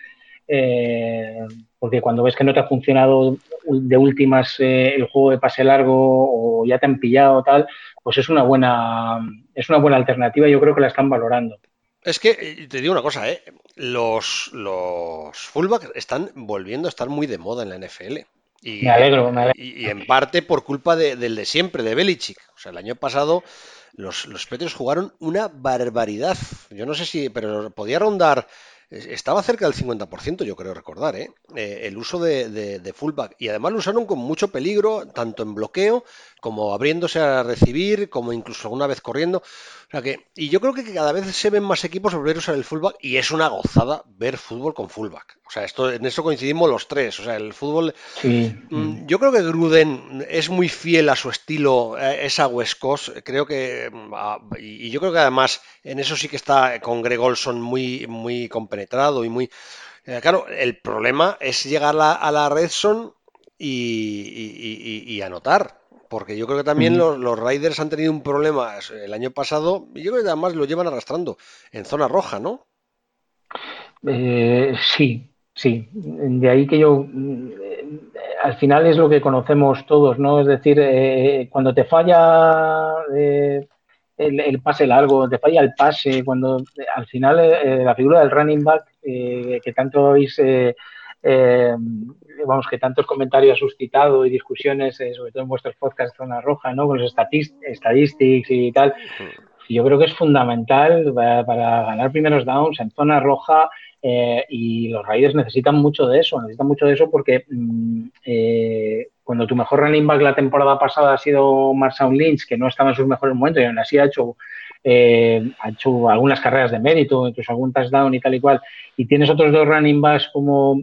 eh, porque cuando ves que no te ha funcionado de últimas eh, el juego de pase largo o ya te han pillado tal, pues es una buena es una buena alternativa. Yo creo que la están valorando. Es que eh, te digo una cosa, ¿eh? los los fullbacks están volviendo a estar muy de moda en la NFL. Y, me alegro, me alegro. Y, en parte por culpa de, del de siempre, de Belichick. O sea, el año pasado los, los jugaron una barbaridad. Yo no sé si, pero podía rondar estaba cerca del 50%, yo creo recordar, ¿eh? Eh, el uso de, de, fullback. Y además lo usaron con mucho peligro, tanto en bloqueo como abriéndose a recibir, como incluso alguna vez corriendo. O sea que, y yo creo que cada vez se ven más equipos volver a usar el fullback y es una gozada ver fútbol con fullback. O sea, esto, en eso coincidimos los tres. O sea, el fútbol. Mm, yo creo que Gruden es muy fiel a su estilo, esa West Coast. Creo que. Mm, y yo creo que además en eso sí que está con Greg Olson muy, muy compenetrado y muy. Eh, claro, el problema es llegar a la, red son y, y anotar porque yo creo que también los, los, Riders han tenido un problema el año pasado y yo creo que además lo llevan arrastrando en zona roja, ¿no? Eh, sí, sí. De ahí que yo, eh, al final es lo que conocemos todos, ¿no? Es decir, eh, cuando te falla el, pase largo, te falla el pase, cuando al final la figura del running back que tanto habéis vamos, que tantos comentarios ha suscitado y discusiones, eh, sobre todo en vuestros podcasts Zona Roja, ¿no? Con los statistics y tal. Yo creo que es fundamental para, ganar primeros downs en zona roja eh, y los Raiders necesitan mucho de eso, necesitan mucho de eso porque mm, eh, cuando tu mejor running back la temporada pasada ha sido Marshall Lynch, que no estaba en sus mejores momentos y aún así ha hecho ha hecho algunas carreras de mérito, incluso algún touchdown y tal y cual, y tienes otros dos running backs como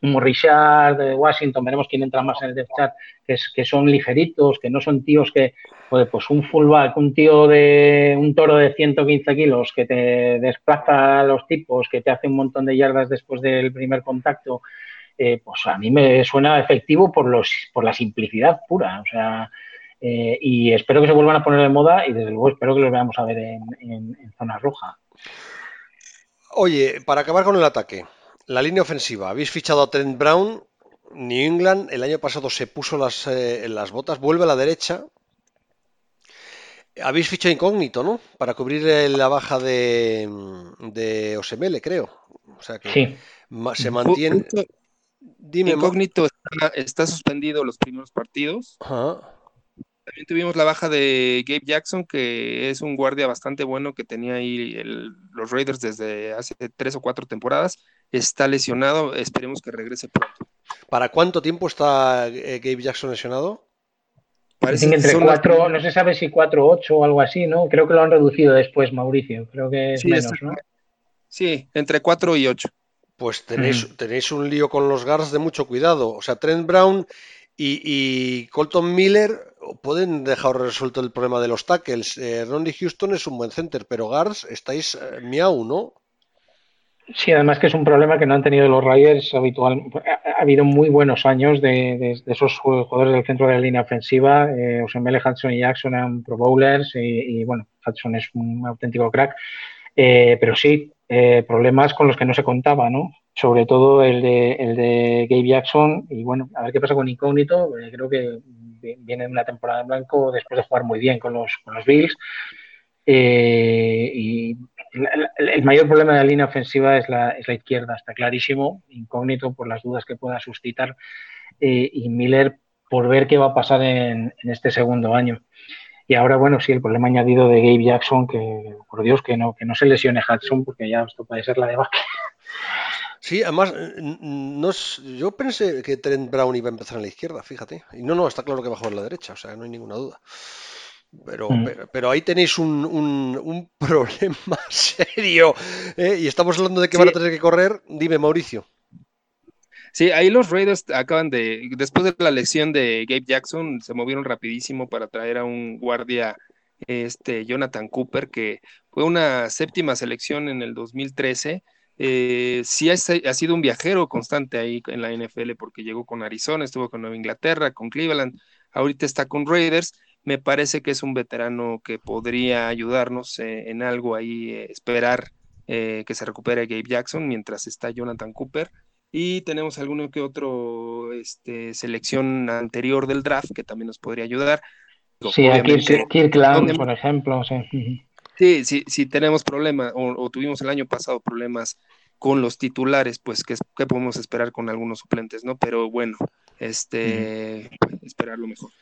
como Richard de Washington, veremos quién entra más en el depth chat, que, es, que son ligeritos, que no son tíos que, pues un fullback, un tío de un toro de 115 kilos que te desplaza a los tipos, que te hace un montón de yardas después del primer contacto, eh, pues a mí me suena efectivo por, los, por la simplicidad pura. O sea, eh, y espero que se vuelvan a poner de moda y desde luego espero que los veamos a ver en, en zona roja. Oye, para acabar con el ataque, la línea ofensiva. Habéis fichado a Trent Brown. New England el año pasado se puso las, eh, las botas. Vuelve a la derecha. Habéis fichado incógnito, ¿no? Para cubrir la baja de, de Osemele, creo. O sea que se mantiene. Dime, incógnito está, suspendido los primeros partidos. También tuvimos la baja de Gabe Jackson, que es un guardia bastante bueno que tenía ahí los Raiders desde hace tres o cuatro temporadas está lesionado, esperemos que regrese pronto. ¿Para cuánto tiempo está eh, Gabe Jackson lesionado? Parece que entre cuatro, no se sabe si cuatro, ocho o algo así, ¿no? Creo que lo han reducido después, Mauricio. Creo que es menos, ¿no? Sí, entre cuatro y ocho. Pues tenéis, tenéis un lío con los guards de mucho cuidado. O sea, Trent Brown y, Colton Miller pueden dejar resuelto el problema de los tackles. Eh, Ronnie Houston es un buen center, pero guards estáis eh, miau, ¿no? Sí, además que es un problema que no han tenido los Riders habitual. Ha, habido muy buenos años de, esos jugadores del centro de la línea ofensiva. Eh, Osemele, Hudson y Jackson eran pro bowlers y, bueno, Hudson es un auténtico crack. Eh, pero sí, eh, problemas con los que no se contaba, ¿no? Sobre todo el de, el de Gabe Jackson y bueno, a ver qué pasa con Incógnito. Eh, creo que viene una temporada en blanco después de jugar muy bien con los, con los Bills. y el, mayor problema de la línea ofensiva es la, es la, izquierda, está clarísimo, incógnito por las dudas que pueda suscitar, eh, y Miller por ver qué va a pasar en, este segundo año. Y ahora, bueno, sí, el problema añadido de Gabe Jackson, que por Dios que no, que no se lesione Hudson, porque ya esto puede ser la de Sí, además, no yo pensé que Trent Brown iba a empezar en la izquierda, fíjate. Y no, no, está claro que va a jugar en la derecha, o sea, no hay ninguna duda. Pero, mm. pero, ahí tenéis un, un, problema serio. ¿eh? Y estamos hablando de que van a tener que correr. Dime, Mauricio. Sí, ahí los Raiders acaban de, después de la lesión de Gabe Jackson, se movieron rapidísimo para traer a un guardia, este Jonathan Cooper, que fue una séptima selección en el 2013. Eh, sí ha, sido un viajero constante ahí en la NFL porque llegó con Arizona, estuvo con Nueva Inglaterra, con Cleveland, ahorita está con Raiders me parece que es un veterano que podría ayudarnos eh, en algo ahí, eh, esperar eh, que se recupere Gabe Jackson mientras está Jonathan Cooper. Y tenemos alguno que otro este, selección anterior del draft que también nos podría ayudar. Sí, aquí Kirkland, por ejemplo. Sí, sí, sí, tenemos problemas, o, tuvimos el año pasado problemas con los titulares, pues, ¿qué, ¿qué, podemos esperar con algunos suplentes, no? Pero bueno, este, esperar lo mejor.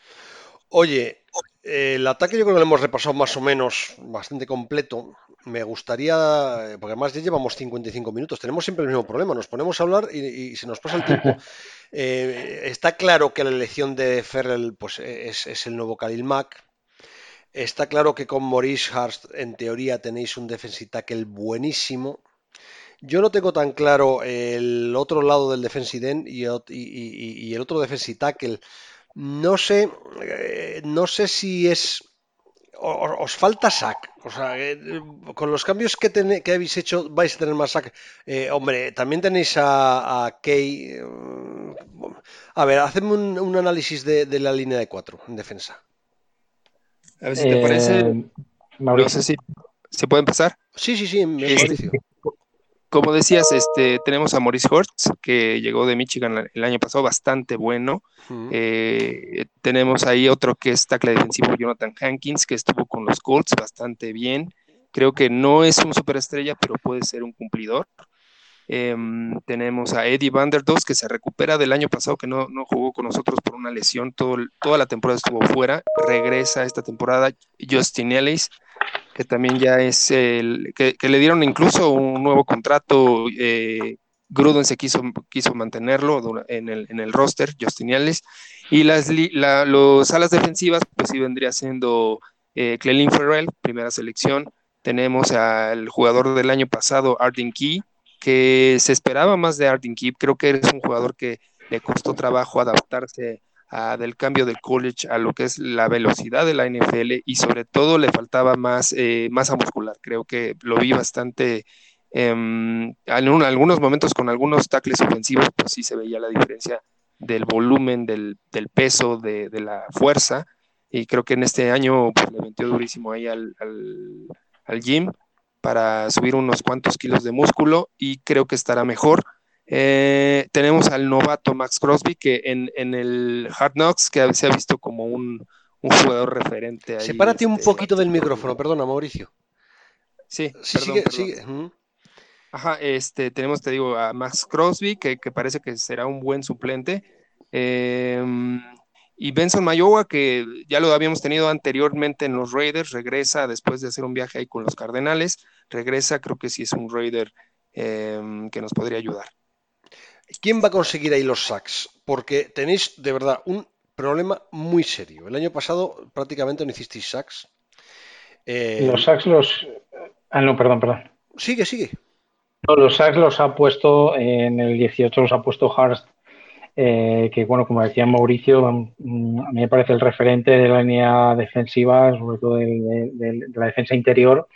Oye, el ataque yo creo que lo hemos repasado más o menos bastante completo. Me gustaría, porque además ya llevamos 55 minutos, tenemos siempre el mismo problema, nos ponemos a hablar y, se nos pasa el tiempo. Eh, está claro que la elección de Ferrell pues, es, el nuevo Khalil Mack. Está claro que con Maurice Hurst en teoría tenéis un defensive tackle buenísimo. Yo no tengo tan claro el otro lado del defensive end y, y el otro defensive tackle no sé, eh, no sé si es os, falta sac. O sea, eh, con los cambios que, que, habéis hecho vais a tener más sac. Eh, hombre, también tenéis a, a Kay. a ver, hacedme un, análisis de, la línea de cuatro en defensa. A ver si te parece. No sé si se puede empezar. Sí, sí, sí, Mauricio. Como decías, este, tenemos a Maurice Hortz, que llegó de Michigan el año pasado, bastante bueno. Eh, tenemos ahí otro que es tackle defensivo, Jonathan Hankins, que estuvo con los Colts bastante bien. Creo que no es un superestrella, pero puede ser un cumplidor. Em, tenemos a Eddie Vanderdos, que se recupera del año pasado, que no, no jugó con nosotros por una lesión, todo, toda la temporada estuvo fuera, regresa esta temporada. Justin Ellis, que también ya es el, que, le dieron incluso un nuevo contrato. Eh, Gruden se quiso, quiso mantenerlo en el, en el roster, Justin Ellis. Y las los alas defensivas, pues sí vendría siendo eh, Clelin Ferrell, primera selección. Tenemos al jugador del año pasado, Arden Key, que se esperaba más de Arden Key. Creo que es un jugador que le costó trabajo adaptarse del cambio del college a lo que es la velocidad de la NFL y sobre todo le faltaba más eh, masa muscular. Creo que lo vi bastante, em, en algunos momentos con algunos tackles ofensivos, pues sí se veía la diferencia del volumen, del, peso, de, la fuerza. Y creo que en este año pues, le metió durísimo ahí al, al, al gym para subir unos cuantos kilos de músculo y creo que estará mejor. Eh, tenemos al novato Max Crosby, que en, el Hard Knocks que se ha visto como un, jugador referente. Ahí, Sepárate un este, poquito del micrófono, perdona, Mauricio. Sí, sigue, sigue. Ajá, este, tenemos, te digo, a Max Crosby, que, parece que será un buen suplente. Em, y Benson Mayowa, que ya lo habíamos tenido anteriormente en los Raiders, regresa después de hacer un viaje ahí con los Cardenales. Regresa, creo que sí es un Raider em, que nos podría ayudar. ¿Quién va a conseguir ahí los sacks? Porque tenéis de verdad un problema muy serio. El año pasado prácticamente no hicisteis sacks. Eh, los sacks los. Ah, no, perdón, perdón. Sigue, sigue. los sacks los ha puesto en el 18, los ha puesto Harst, eh, que bueno, como decía Mauricio, mm, a mí me parece el referente de la línea defensiva, sobre todo de, la defensa interior.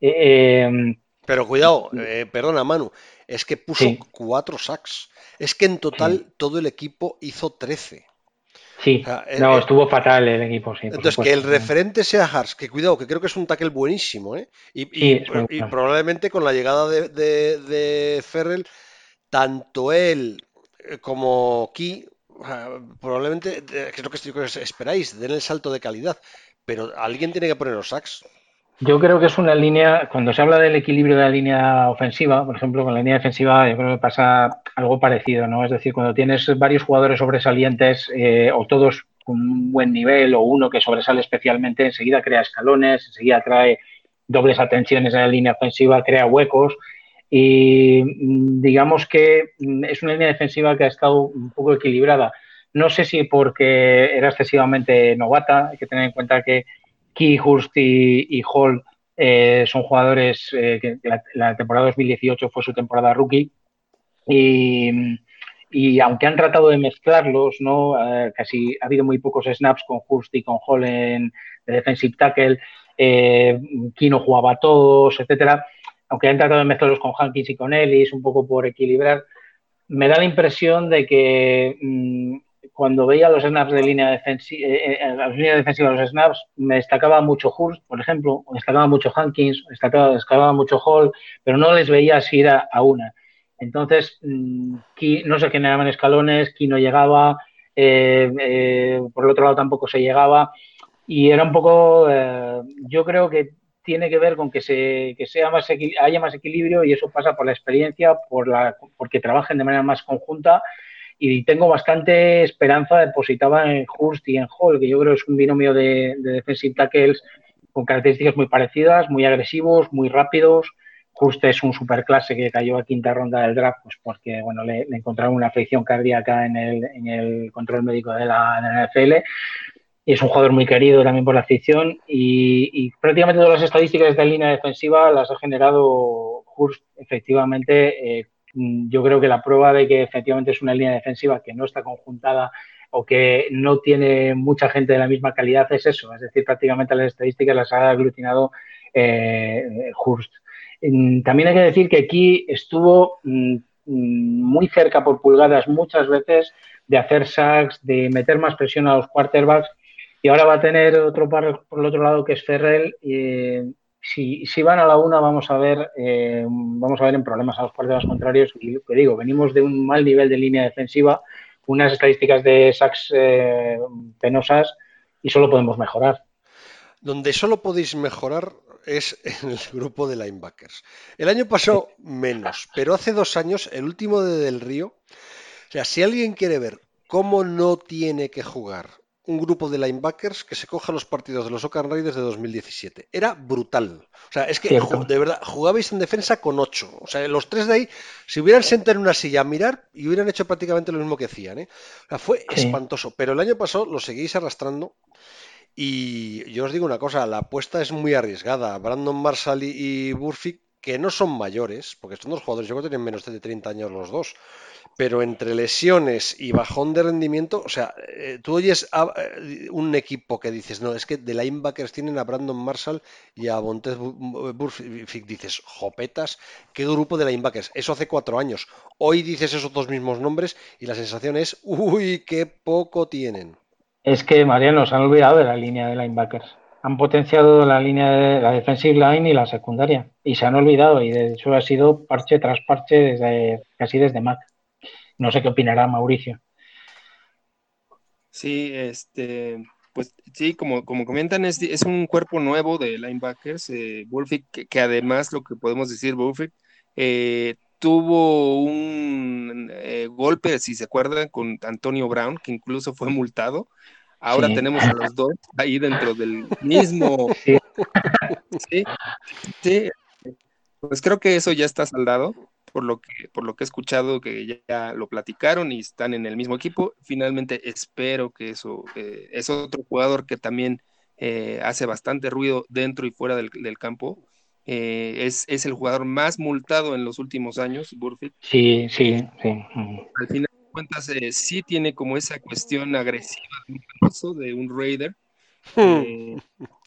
Eh, Pero cuidado, perdona Manu, es que puso cuatro sacks. Es que en total todo el equipo hizo 13. Sí, no, estuvo fatal el equipo, sí. Entonces, que el referente sea Hars, que cuidado, que creo que es un tackle buenísimo, ¿eh? Y, probablemente con la llegada de, de, Ferrell, tanto él eh, como Key, probablemente, es lo que esperáis, den el salto de calidad, pero alguien tiene que poner los sacks. Yo creo que es una línea, cuando se habla del equilibrio de la línea ofensiva, por ejemplo, con la línea defensiva, yo creo que pasa algo parecido, ¿no? Es decir, cuando tienes varios jugadores sobresalientes eh, o todos con un buen nivel o uno que sobresale especialmente, enseguida crea escalones, enseguida trae dobles atenciones en la línea ofensiva, crea huecos y mm, digamos que mm, es una línea defensiva que ha estado un poco equilibrada. No sé si porque era excesivamente novata, hay que tener en cuenta que Key, Hurst y, Hall eh, son jugadores eh, que la, temporada 2018 fue su temporada rookie y, aunque han tratado de mezclarlos, ¿no? Eh, casi ha habido muy pocos snaps con Hurst y con Hall en defensive tackle, Key no jugaba todos, etcétera. Aunque han tratado de mezclarlos con Hankins y con Ellis, un poco por equilibrar, me da la impresión de que mm, cuando veía los snaps de línea defensiva, eh, eh, las líneas defensivas de los snaps, me destacaba mucho Hurst, por ejemplo, destacaba mucho Hankins, destacaba, destacaba, mucho Hall, pero no les veía así ir a, una. Entonces, mm, no se generaban escalones, Ki no llegaba, eh, eh, por el otro lado tampoco se llegaba. Y era un poco, eh, yo creo que tiene que ver con que, se, que sea más, haya más equilibrio y eso pasa por la experiencia, por la, porque trabajen de manera más conjunta y tengo bastante esperanza depositada en Hurst y en Hall, que yo creo que es un binomio de, de defensive tackles con características muy parecidas, muy agresivos, muy rápidos. Hurst es un superclase que cayó a quinta ronda del draft, pues porque bueno, le, encontraron una afección cardíaca en el, en el control médico de la, de la NFL y es un jugador muy querido también por la afición y, prácticamente todas las estadísticas de línea defensiva las ha generado Hurst efectivamente. Eh, yo creo que la prueba de que efectivamente es una línea defensiva que no está conjuntada o que no tiene mucha gente de la misma calidad es eso, es decir, prácticamente las estadísticas las ha aglutinado eh, Hurst. Mm, también hay que decir que aquí estuvo mm, mm, muy cerca por pulgadas muchas veces de hacer sacks, de meter más presión a los quarterbacks y ahora va a tener otro par por el otro lado que es Ferrell. Y, si, van a la una, vamos a ver, eh, vamos a ver en problemas a los partidos contrarios. Y lo que digo, venimos de un mal nivel de línea defensiva, unas estadísticas de sacks eh, penosas y solo podemos mejorar. Donde solo podéis mejorar es en el grupo de linebackers. El año pasado menos, pero hace dos años, el último de Del Río. O sea, si alguien quiere ver cómo no tiene que jugar un grupo de linebackers que se coja los partidos de los Oakland Raiders de 2017. Era brutal. O sea, es que de verdad jugabais en defensa con ocho. O sea, los tres de ahí, si hubieran sentado en una silla a mirar y hubieran hecho prácticamente lo mismo que hacían. ¿eh? O sea, fue espantoso. Pero el año pasado lo seguís arrastrando. Y yo os digo una cosa, la apuesta es muy arriesgada. Brandon Marshall y, Burfick, que no son mayores, porque son dos jugadores, yo creo que tienen menos de 30 años los dos pero entre lesiones y bajón de rendimiento, o sea, eh, tú oyes a eh, un equipo que dices, no, es que de linebackers tienen a Brandon Marshall y a Montez Burfict, dices, jopetas, ¿qué grupo de linebackers? Eso hace cuatro años. Hoy dices esos dos mismos nombres y la sensación es, uy, qué poco tienen. Es que, Mariano, se han olvidado de la línea de linebackers. Han potenciado la línea de la defensive line y la secundaria. Y se han olvidado. Y de hecho ha sido parche tras parche desde casi desde Mac. No sé qué opinará Mauricio. Sí, este, pues sí, como, como comentan, es, un cuerpo nuevo de linebackers. Eh, que, además lo que podemos decir, Wolfick, eh, tuvo un eh, golpe, si se acuerdan, con Antonio Brown, que incluso fue multado. Ahora tenemos a los dos ahí dentro del mismo. sí. sí. Pues creo que eso ya está saldado por lo que, por lo que he escuchado que ya lo platicaron y están en el mismo equipo. Finalmente espero que eso eh, es otro jugador que también eh, hace bastante ruido dentro y fuera del, campo. Eh, es, el jugador más multado en los últimos años, Burfitt. Sí, sí, sí. Al final cuentas, sí tiene como esa cuestión agresiva de un, de un Raider. Hmm.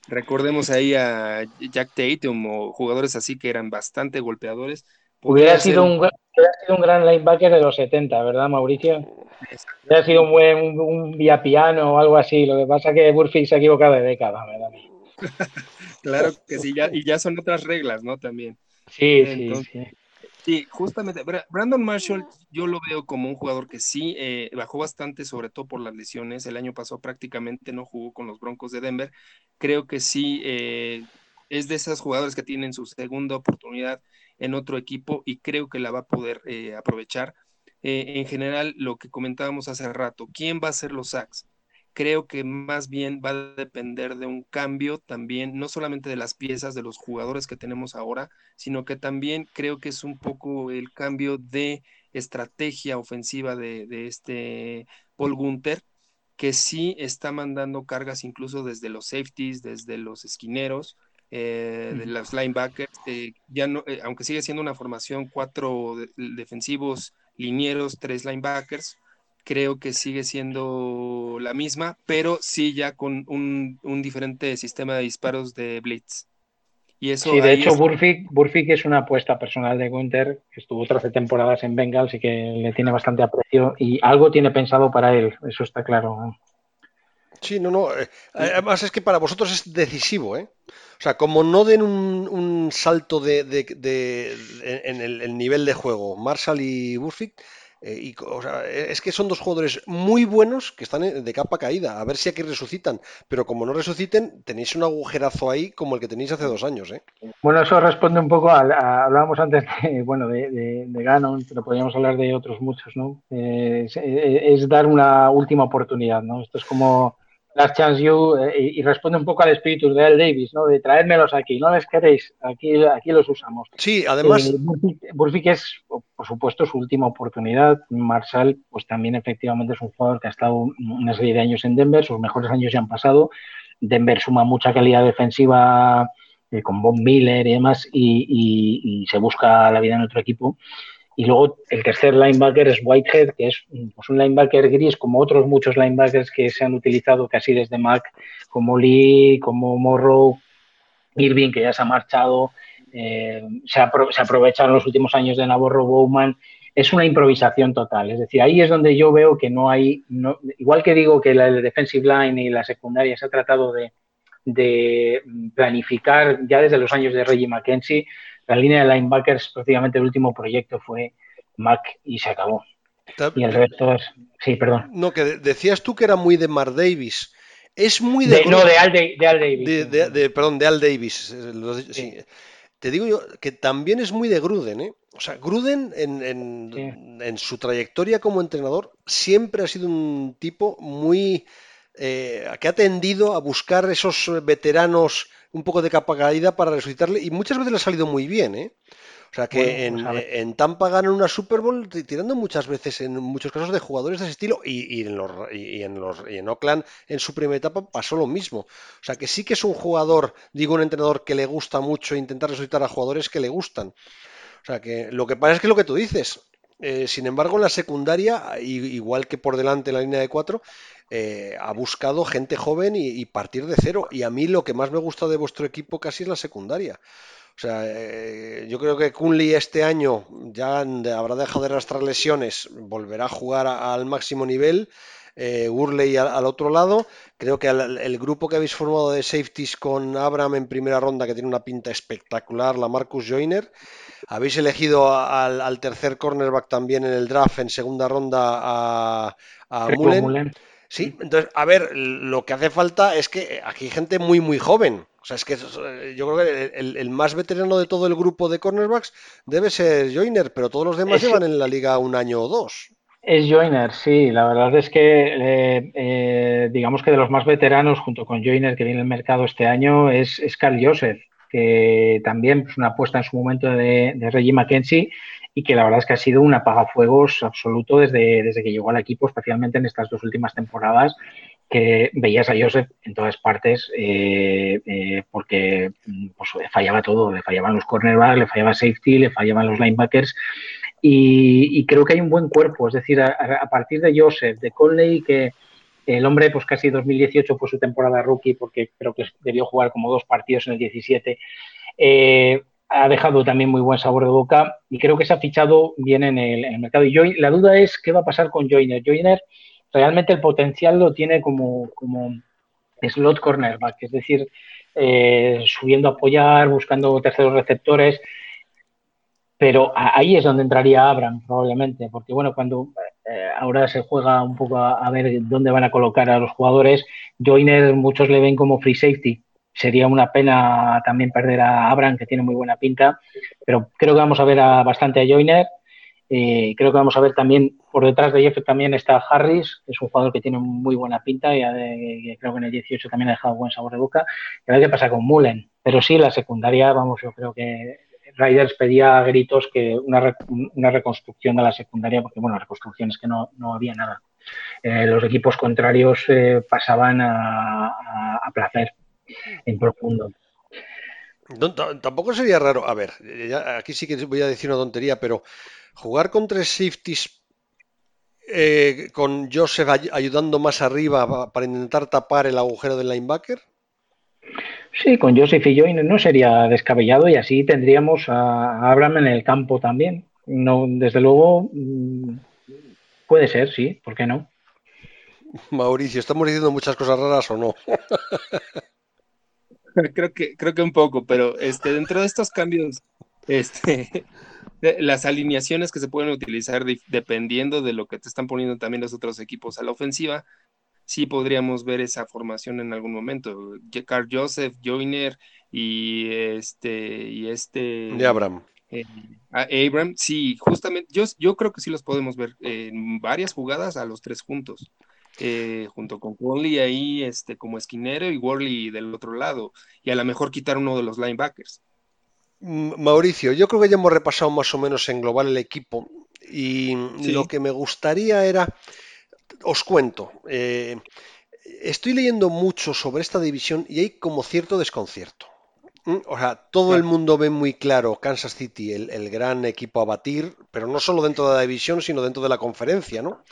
recordemos ahí a Jack Tatum o jugadores así que eran bastante golpeadores. Hubiera sido, un, un gran linebacker de los 70, ¿verdad, Mauricio? Hubiera sido un buen un, vía piano o algo así. Lo que pasa es que Burfield se ha equivocado de década, ¿verdad? claro que sí, ya, y ya son otras reglas, ¿no? También. Sí, sí, sí. Sí, justamente, Brandon Marshall yo lo veo como un jugador que sí eh, bajó bastante, sobre todo por las lesiones. El año pasado prácticamente no jugó con los Broncos de Denver. Creo que sí eh, es de esos jugadores que tienen su segunda oportunidad en otro equipo y creo que la va a poder eh, aprovechar. En general, lo que comentábamos hace rato, ¿quién va a hacer los sacks? Creo que más bien va a depender de un cambio también, no solamente de las piezas de los jugadores que tenemos ahora, sino que también creo que es un poco el cambio de estrategia ofensiva de, de este Paul Gunther, que sí está mandando cargas incluso desde los safeties, desde los esquineros, eh, de los linebackers, eh, ya no, eh, aunque sigue siendo una formación cuatro defensivos, linieros, tres linebackers, creo que sigue siendo la misma, pero sí ya con un, diferente sistema de disparos de blitz. Y eso sí, de hecho, es... Burfick, es una apuesta personal de Gunter, que estuvo 13 temporadas en Bengals y que le tiene bastante aprecio y algo tiene pensado para él, eso está claro. Sí, no, no. Eh, además es que para vosotros es decisivo, ¿eh? O sea, como no den un, salto de, en el, nivel de juego, Marshall y Burfict, eh, y, es que son dos jugadores muy buenos que están de capa caída. A ver si aquí resucitan. Pero como no resuciten, tenéis un agujerazo ahí como el que tenéis hace dos años. ¿eh? Bueno, eso responde un poco a, hablábamos antes de, bueno, de, de, Ganon, pero podríamos hablar de otros muchos, ¿no? Eh, es, dar una última oportunidad, ¿no? Esto es como Last Chance You y, responde un poco al espíritu de Al Davis, ¿no? De traérmelos aquí, no les queréis, aquí, aquí los usamos. Sí, además. Burfict es por supuesto, su última oportunidad. Marshall, pues también efectivamente es un jugador que ha estado una serie de años en Denver, sus mejores años ya han pasado. Denver suma mucha calidad defensiva eh, con Bob Miller y demás, y, se busca la vida en otro equipo. Y luego el tercer linebacker es Whitehead, que es pues, un linebacker gris, como otros muchos linebackers que se han utilizado casi desde Mac, como Lee, como Morrow, Irving, que ya se ha marchado, eh, se, aprovecha en los últimos años de Navarro Bowman, es una improvisación total. Es decir, ahí es donde yo veo que no hay, igual que digo que la defensive line y la secundaria se ha tratado de, planificar ya desde los años de Reggie McKenzie, la línea de linebackers prácticamente el último proyecto fue Mac y se acabó. Y el resto es... Sí, perdón. No, que decías tú que era muy de Mar Davis. Es muy de... no, de Al, Davis. De, perdón, de Al Davis. Sí. Te digo yo que también es muy de Gruden, ¿eh? O sea, Gruden en, su trayectoria como entrenador siempre ha sido un tipo muy... Eh, que ha tendido a buscar esos veteranos un poco de capa caída para resucitarle y muchas veces le ha salido muy bien, ¿eh? O sea que pues en, Tampa ganan una Super Bowl tirando muchas veces, en muchos casos, de jugadores de ese estilo y, en, los, y, en, los, y en Oakland en su primera etapa pasó lo mismo. O sea que sí que es un jugador, digo un entrenador que le gusta mucho intentar resucitar a jugadores que le gustan. O sea que lo que pasa es que lo que tú dices, eh, sin embargo, en la secundaria, igual que por delante en la línea de cuatro, eh, ha buscado gente joven y, y, partir de cero. Y a mí lo que más me gusta de vuestro equipo casi es la secundaria. O sea, eh, yo creo que Kunli este año ya habrá dejado de arrastrar lesiones, volverá a jugar al máximo nivel. Eh, Urley al, otro lado. Creo que el, grupo que habéis formado de safeties con Abraham en primera ronda, que tiene una pinta espectacular, la Marcus Joyner. Habéis elegido al, tercer cornerback también en el draft en segunda ronda a, a Mullen. Sí, entonces, a ver, lo que hace falta es que aquí hay gente muy, muy joven. O sea, es que eh, yo creo que el, más veterano de todo el grupo de cornerbacks debe ser Joyner, pero todos los demás llevan en la liga un año o dos. Es Joyner, sí. La verdad es que, eh, eh, digamos que de los más veteranos, junto con Joyner, que viene al mercado este año, es, Carl Joseph, que también es una apuesta en su momento de, de Reggie McKenzie y que la verdad es que ha sido un apagafuegos absoluto desde, desde que llegó al equipo, especialmente en estas dos últimas temporadas, que veías a Joseph en todas partes eh, eh, porque pues, fallaba todo, le fallaban los cornerbacks, le fallaba safety, le fallaban los linebackers y, creo que hay un buen cuerpo, es decir, a, partir de Joseph, de Conley, que el hombre pues casi 2018 fue su temporada rookie porque creo que debió jugar como dos partidos en el 17. Eh, ha dejado también muy buen sabor de boca y creo que se ha fichado bien en el, mercado. Y la duda es qué va a pasar con Joyner. Joyner realmente el potencial lo tiene como, slot cornerback, es decir, eh, subiendo a apoyar, buscando terceros receptores. Pero ahí es donde entraría Abraham, probablemente, porque bueno, cuando eh, ahora se juega un poco a, a, ver dónde van a colocar a los jugadores, Joyner muchos le ven como free safety, Sería una pena también perder a Abraham, que tiene muy buena pinta, pero creo que vamos a ver bastante a Joyner. Eh, creo que vamos a ver también, por detrás de Jeff también está Harris, que es un jugador que tiene muy buena pinta y creo que en el 18 también ha dejado buen sabor de boca. Y a ver qué pasa con Mullen. Pero sí, la secundaria, vamos, yo creo que Riders pedía a gritos que una, una reconstrucción de la secundaria, porque bueno, reconstrucción es que no, no había nada. Eh, los equipos contrarios eh, pasaban a placer en profundo. tampoco sería raro, a ver, aquí sí que voy a decir una tontería, pero jugar con tres safeties eh, con Joseph ayudando más arriba para intentar tapar el agujero del linebacker. Sí, con Joseph y Joyner no sería descabellado y así tendríamos a Abraham en el campo también. No, desde luego, mm, puede ser, sí, ¿por qué no? Mauricio, ¿estamos diciendo muchas cosas raras o no? creo que, creo que un poco, pero este, dentro de estos cambios, este, las alineaciones que se pueden utilizar dependiendo de lo que te están poniendo también los otros equipos a la ofensiva, sí podríamos ver esa formación en algún momento. Carl Joseph, Joyner y este y este de Abraham. Eh, Abraham, sí, justamente, yo, yo creo que sí los podemos ver en varias jugadas a los tres juntos. Eh, junto con Conley ahí este, como esquinero y Worley del otro lado, y a lo mejor quitar uno de los linebackers. Mauricio, yo creo que ya hemos repasado más o menos en global el equipo y lo que me gustaría era, os cuento, eh, estoy leyendo mucho sobre esta división y hay como cierto desconcierto. O sea, todo el mundo ve muy claro Kansas City, el, gran equipo a batir, pero no solo dentro de la división, sino dentro de la conferencia, ¿no?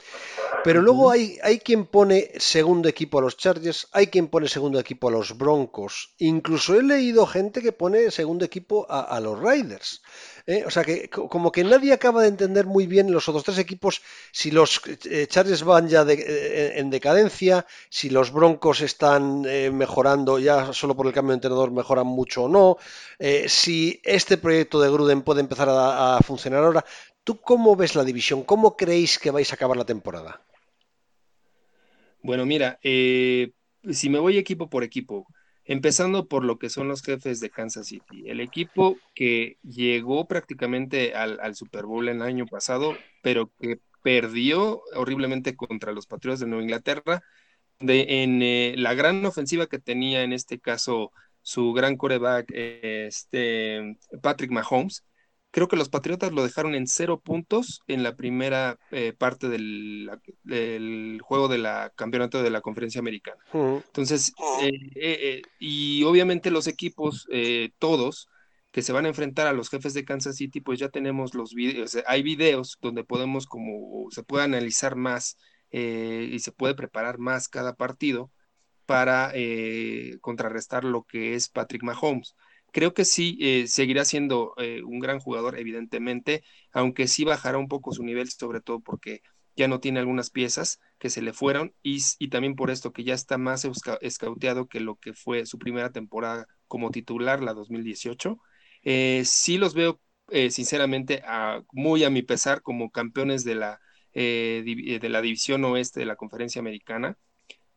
Pero luego hay, hay quien pone segundo equipo a los Chargers, hay quien pone segundo equipo a los Broncos, incluso he leído gente que pone segundo equipo a, los Riders. ¿Eh? O sea que como que nadie acaba de entender muy bien los otros tres equipos si los eh, Chargers van ya eh, en decadencia, si los Broncos están mejorando ya solo por el cambio de entrenador mejoran mucho o no, si este proyecto de Gruden puede empezar a funcionar ahora. ¿Tú cómo ves la división? ¿Cómo creéis que vais a acabar la temporada? Bueno, mira, eh, si me voy equipo por equipo, empezando por lo que son los jefes de Kansas City, el equipo que llegó prácticamente al, Super Bowl el año pasado, pero que perdió horriblemente contra los Patriotas de Nueva Inglaterra, de, en eh, la gran ofensiva que tenía en este caso su gran coreback, este, Patrick Mahomes, Creo que los Patriotas lo dejaron en cero puntos en la primera eh, parte del, juego de la campeonato de la conferencia americana. Entonces, eh, eh, y obviamente los equipos, todos, que se van a enfrentar a los jefes de Kansas City, pues ya tenemos los videos, hay videos donde podemos como, se puede analizar más y se puede preparar más cada partido para contrarrestar lo que es Patrick Mahomes. Creo que sí eh, seguirá siendo eh, un gran jugador, evidentemente, aunque sí bajará un poco su nivel, sobre todo porque ya no tiene algunas piezas que se le fueron y, también por esto que ya está más escauteado que lo que fue su primera temporada como titular, la 2018. Eh, sí los veo, sinceramente, muy a mi pesar como campeones de la, de la división oeste de la conferencia americana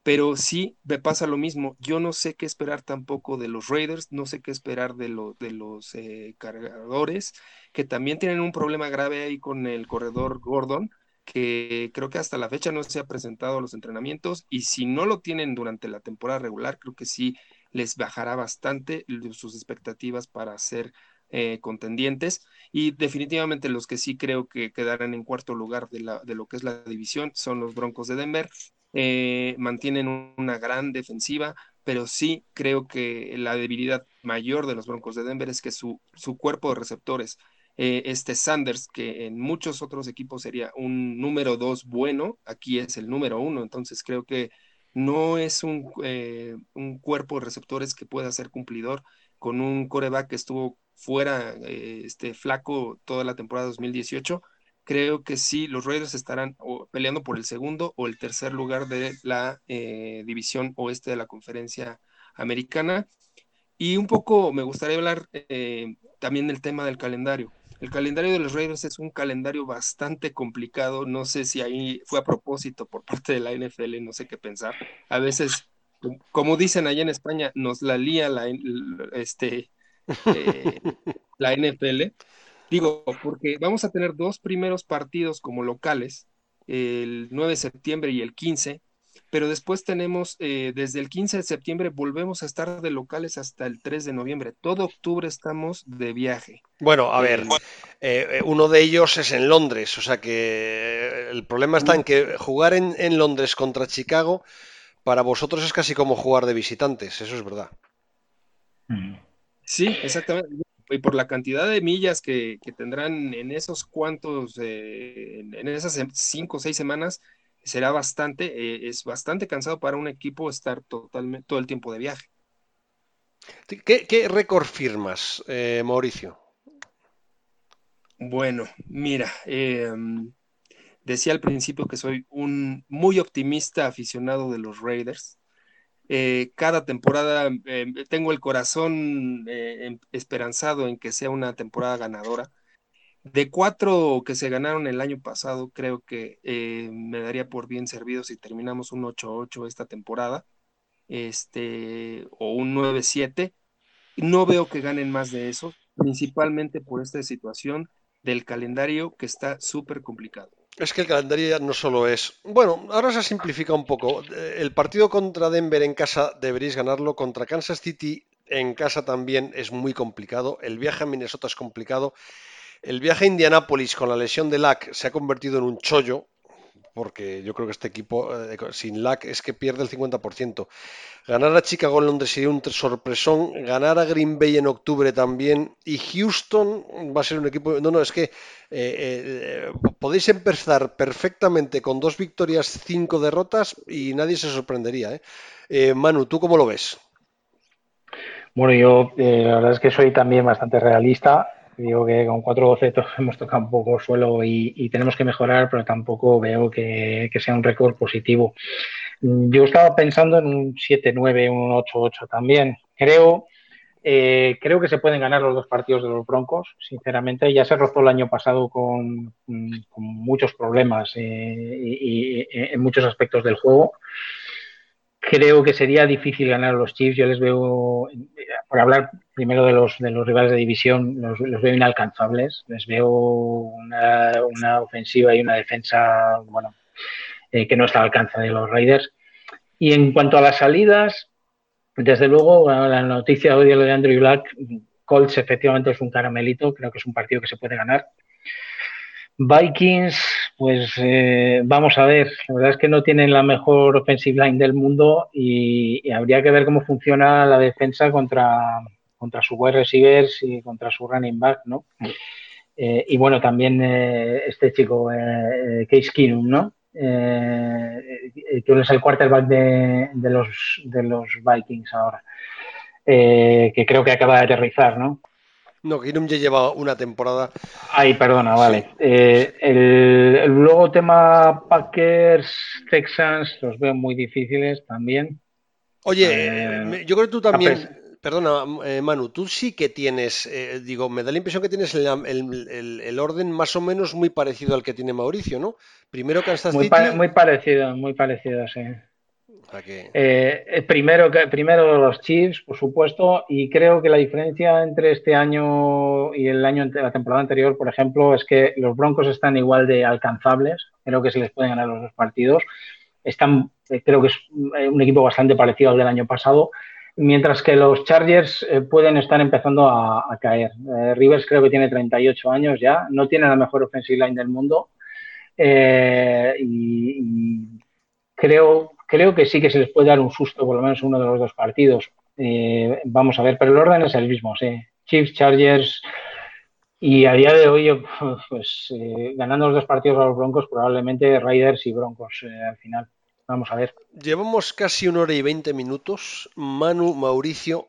pero sí me pasa lo mismo. Yo no sé qué esperar tampoco de los Raiders, no sé qué esperar de, de los eh, cargadores, que también tienen un problema grave ahí con el corredor Gordon, que creo que hasta la fecha no se ha presentado a los entrenamientos y si no lo tienen durante la temporada regular, creo que sí les bajará bastante sus expectativas para ser eh, contendientes y definitivamente los que sí creo que quedarán en cuarto lugar de, la, de lo que es la división son los Broncos de Denver eh, mantienen una gran defensiva, pero sí creo que la debilidad mayor de los Broncos de Denver es que su, cuerpo de receptores, eh, este Sanders, que en muchos otros equipos sería un número dos bueno, aquí es el número uno, entonces creo que no es un, eh, un cuerpo de receptores que pueda ser cumplidor con un coreback que estuvo fuera, este flaco toda la temporada 2018 creo que sí, los Raiders estarán peleando por el segundo o el tercer lugar de la eh, división oeste de la conferencia americana. Y un poco me gustaría hablar eh, también del tema del calendario. El calendario de los Raiders es un calendario bastante complicado. No sé si ahí fue a propósito por parte de la NFL, no sé qué pensar. A veces, como dicen allá en España, nos la lía la, este, eh, la NFL Digo, porque vamos a tener dos primeros partidos como locales, el 9 de septiembre y el 15, pero después tenemos, eh, desde el 15 de septiembre volvemos a estar de locales hasta el 3 de noviembre. Todo octubre estamos de viaje. Bueno, a ver, eh, uno de ellos es en Londres, o sea que el problema está en que jugar en, en Londres contra Chicago para vosotros es casi como jugar de visitantes, eso es verdad. Sí, exactamente y por la cantidad de millas que, tendrán en esos cuantos, eh, en esas cinco o seis semanas, será bastante, eh, es bastante cansado para un equipo estar totalmente todo el tiempo de viaje. ¿Qué, récord firmas, eh, Mauricio? Bueno, mira, em, decía al principio que soy un muy optimista aficionado de los Raiders. Eh, cada temporada eh, tengo el corazón eh, em, esperanzado en que sea una temporada ganadora. De cuatro que se ganaron el año pasado, creo que me daría por bien servido si terminamos un 8-8 esta temporada, este, o un 9-7. No veo que ganen más de eso, principalmente por esta situación del calendario que está súper complicado. Es que el calendario ya no solo es. Bueno, ahora se simplifica un poco. Eh, el partido contra Denver en casa deberéis ganarlo. Contra Kansas City en casa también es muy complicado. El viaje a Minnesota es complicado. El viaje a Indianápolis con la lesión de Lack se ha convertido en un chollo porque yo creo que este equipo eh, sin LAC es que pierde el 50%. Ganar a Chicago en Londres sería un sorpresón, ganar a Green Bay en octubre también, y Houston va a ser un equipo... No, no, es que eh, eh, podéis empezar perfectamente con dos victorias, cinco derrotas, y nadie se sorprendería. Manu, ¿tú cómo lo ves? Bueno, yo la verdad es que soy también bastante realista Digo que con 4-12 hemos tocado un poco suelo y, tenemos que mejorar, pero tampoco veo que, sea un récord positivo. Yo estaba pensando en un 7-9, un 8-8 también. Creo, eh, creo que se pueden ganar los dos partidos de los Broncos, sinceramente. Ya se rozó el año pasado con, muchos problemas eh, y, en muchos aspectos del juego creo que sería difícil ganar a los Chiefs. Yo les veo, por hablar primero de los, de los rivales de división, los, veo inalcanzables. Les veo una, ofensiva y una defensa, bueno, eh, que no está al alcance de los Raiders. Y en cuanto a las salidas, desde luego, la noticia de lo de Andrew Black, Colts efectivamente es un caramelito, creo que es un partido que se puede ganar. Vikings, pues eh, vamos a ver, la verdad es que no tienen la mejor offensive line del mundo y, habría que ver cómo funciona la defensa contra, contra su wide receivers y contra su running back, ¿no? Eh, y bueno, también eh, este chico, Case Keenum, ¿no? que es el quarterback de, de, los, de los Vikings ahora, que creo que acaba de aterrizar, ¿no? No, Keenum ya lleva una temporada. Ay, perdona, vale. Eh, el, luego tema Packers, Texans, los veo muy difíciles también. Oye, eh, yo creo que tú también, perdona, eh, Manu, tú sí que tienes, digo, me da la impresión que tienes el, orden más o menos muy parecido al que tiene Mauricio, ¿no? Primero Kansas muy muy parecido, muy parecido, sí. Eh, eh, primero, primero los Chiefs, por supuesto, y creo que la diferencia entre este año y el año la temporada anterior, por ejemplo, es que los Broncos están igual de alcanzables. Creo que se les pueden ganar los dos partidos. Están, eh, creo que es un equipo bastante parecido al del año pasado, mientras que los Chargers pueden estar empezando a, caer. Rivers creo que tiene 38 años ya, no tiene la mejor offensive line del mundo. y creo creo que sí que se les puede dar un susto, por lo menos uno de los dos partidos. Eh, vamos a ver, pero el orden es el mismo, sí. Chiefs, Chargers. Y a día de hoy, pues eh, ganando los dos partidos a los Broncos, probablemente Raiders y Broncos eh, al final. Vamos a ver. Llevamos casi una hora y veinte minutos. Manu, Mauricio,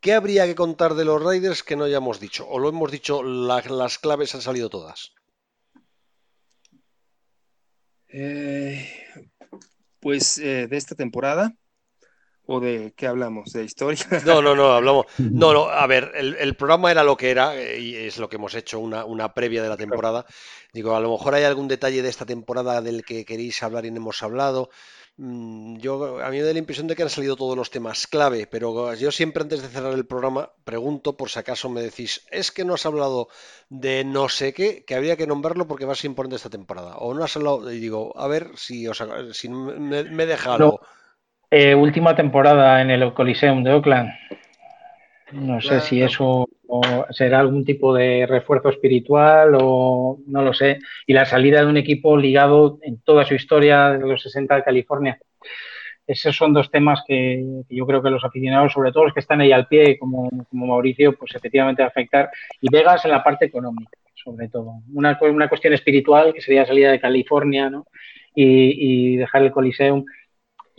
¿qué habría que contar de los Raiders que no hayamos dicho? ¿O lo hemos dicho, las claves han salido todas? Eh, pues eh, de esta temporada o de qué hablamos de historia. No no no hablamos no no a ver el, programa era lo que era eh, y es lo que hemos hecho una, una, previa de la temporada. Digo a lo mejor hay algún detalle de esta temporada del que queréis hablar y no hemos hablado yo, a mí me da la impresión de que han salido todos los temas clave, pero yo siempre antes de cerrar el programa pregunto por si acaso me decís, es que no has hablado de no sé qué, que habría que nombrarlo porque va a ser importante esta temporada. O no has hablado, y digo, a ver si, os, si me, me deja algo. Eh, última temporada en el Coliseum de Oakland. No sé si eso será algún tipo de refuerzo espiritual o no lo sé. Y la salida de un equipo ligado en toda su historia de los 60 de California. Esos son dos temas que, yo creo que los aficionados, sobre todo los que están ahí al pie, como, como Mauricio, pues efectivamente va a afectar. Y Vegas en la parte económica, sobre todo. Una, una cuestión espiritual, que sería salida de California, ¿no? Y, y dejar el Coliseum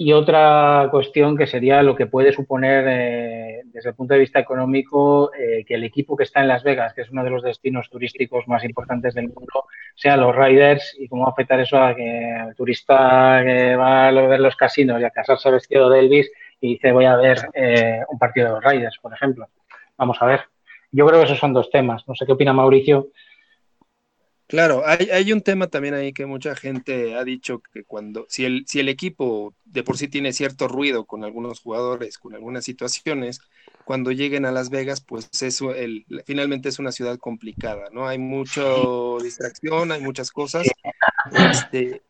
y otra cuestión que sería lo que puede suponer eh, desde el punto de vista económico eh, que el equipo que está en Las Vegas, que es uno de los destinos turísticos más importantes del mundo, sea los Riders y cómo afectar eso a que el turista que va a ver los casinos y a casarse vestido de Elvis y dice voy a ver eh, un partido de los Riders, por ejemplo. Vamos a ver. Yo creo que esos son dos temas. No sé qué opina Mauricio. Claro, hay, un tema también ahí que mucha gente ha dicho que cuando, si el, si el equipo de por sí tiene cierto ruido con algunos jugadores, con algunas situaciones, cuando lleguen a Las Vegas, pues eso, el, finalmente es una ciudad complicada, ¿no? Hay mucha distracción, hay muchas cosas. Este,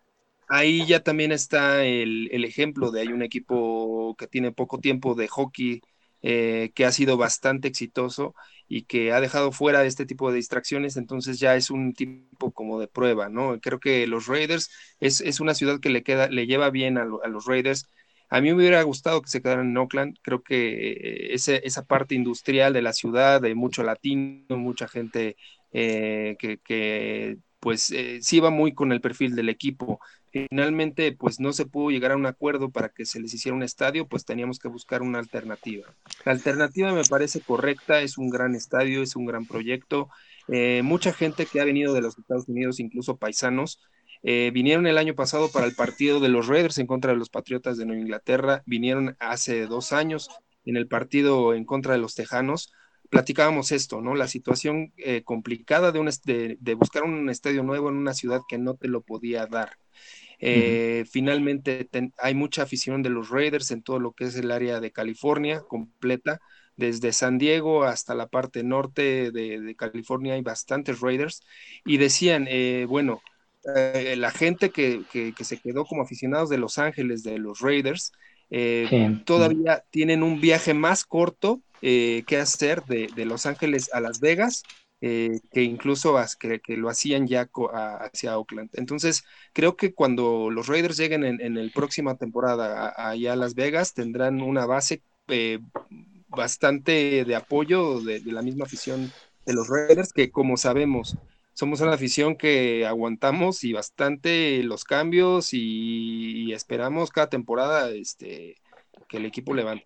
ahí ya también está el, el, ejemplo de hay un equipo que tiene poco tiempo de hockey eh, que ha sido bastante exitoso y que ha dejado fuera este tipo de distracciones, entonces ya es un tipo como de prueba, ¿no? Creo que los Raiders es, es una ciudad que le queda, le lleva bien a, los Raiders. A mí me hubiera gustado que se quedaran en Oakland. Creo que ese, esa parte industrial de la ciudad, de mucho latino, mucha gente eh, que, que, pues eh, sí va muy con el perfil del equipo. Finalmente, pues no se pudo llegar a un acuerdo para que se les hiciera un estadio, pues teníamos que buscar una alternativa. La alternativa me parece correcta, es un gran estadio, es un gran proyecto. Eh, mucha gente que ha venido de los Estados Unidos, incluso paisanos, eh, vinieron el año pasado para el partido de los Raiders en contra de los Patriotas de Nueva Inglaterra, vinieron hace dos años en el partido en contra de los Tejanos platicábamos esto, ¿no? La situación eh, complicada de, un, de, buscar un estadio nuevo en una ciudad que no te lo podía dar. Eh, finalmente hay mucha afición de los Raiders en todo lo que es el área de California completa. Desde San Diego hasta la parte norte de, California hay bastantes Raiders. Y decían, eh, bueno, la gente que, que, se quedó como aficionados de Los Ángeles, de los Raiders, todavía tienen un viaje más corto eh, qué hacer de, Los Ángeles a Las Vegas, eh, que incluso que, lo hacían ya hacia Oakland. Entonces, creo que cuando los Raiders lleguen en, la próxima temporada allá a Las Vegas, tendrán una base eh, bastante de apoyo de, la misma afición de los Raiders, que como sabemos, somos una afición que aguantamos y bastante los cambios y, y esperamos cada temporada este, que el equipo levante.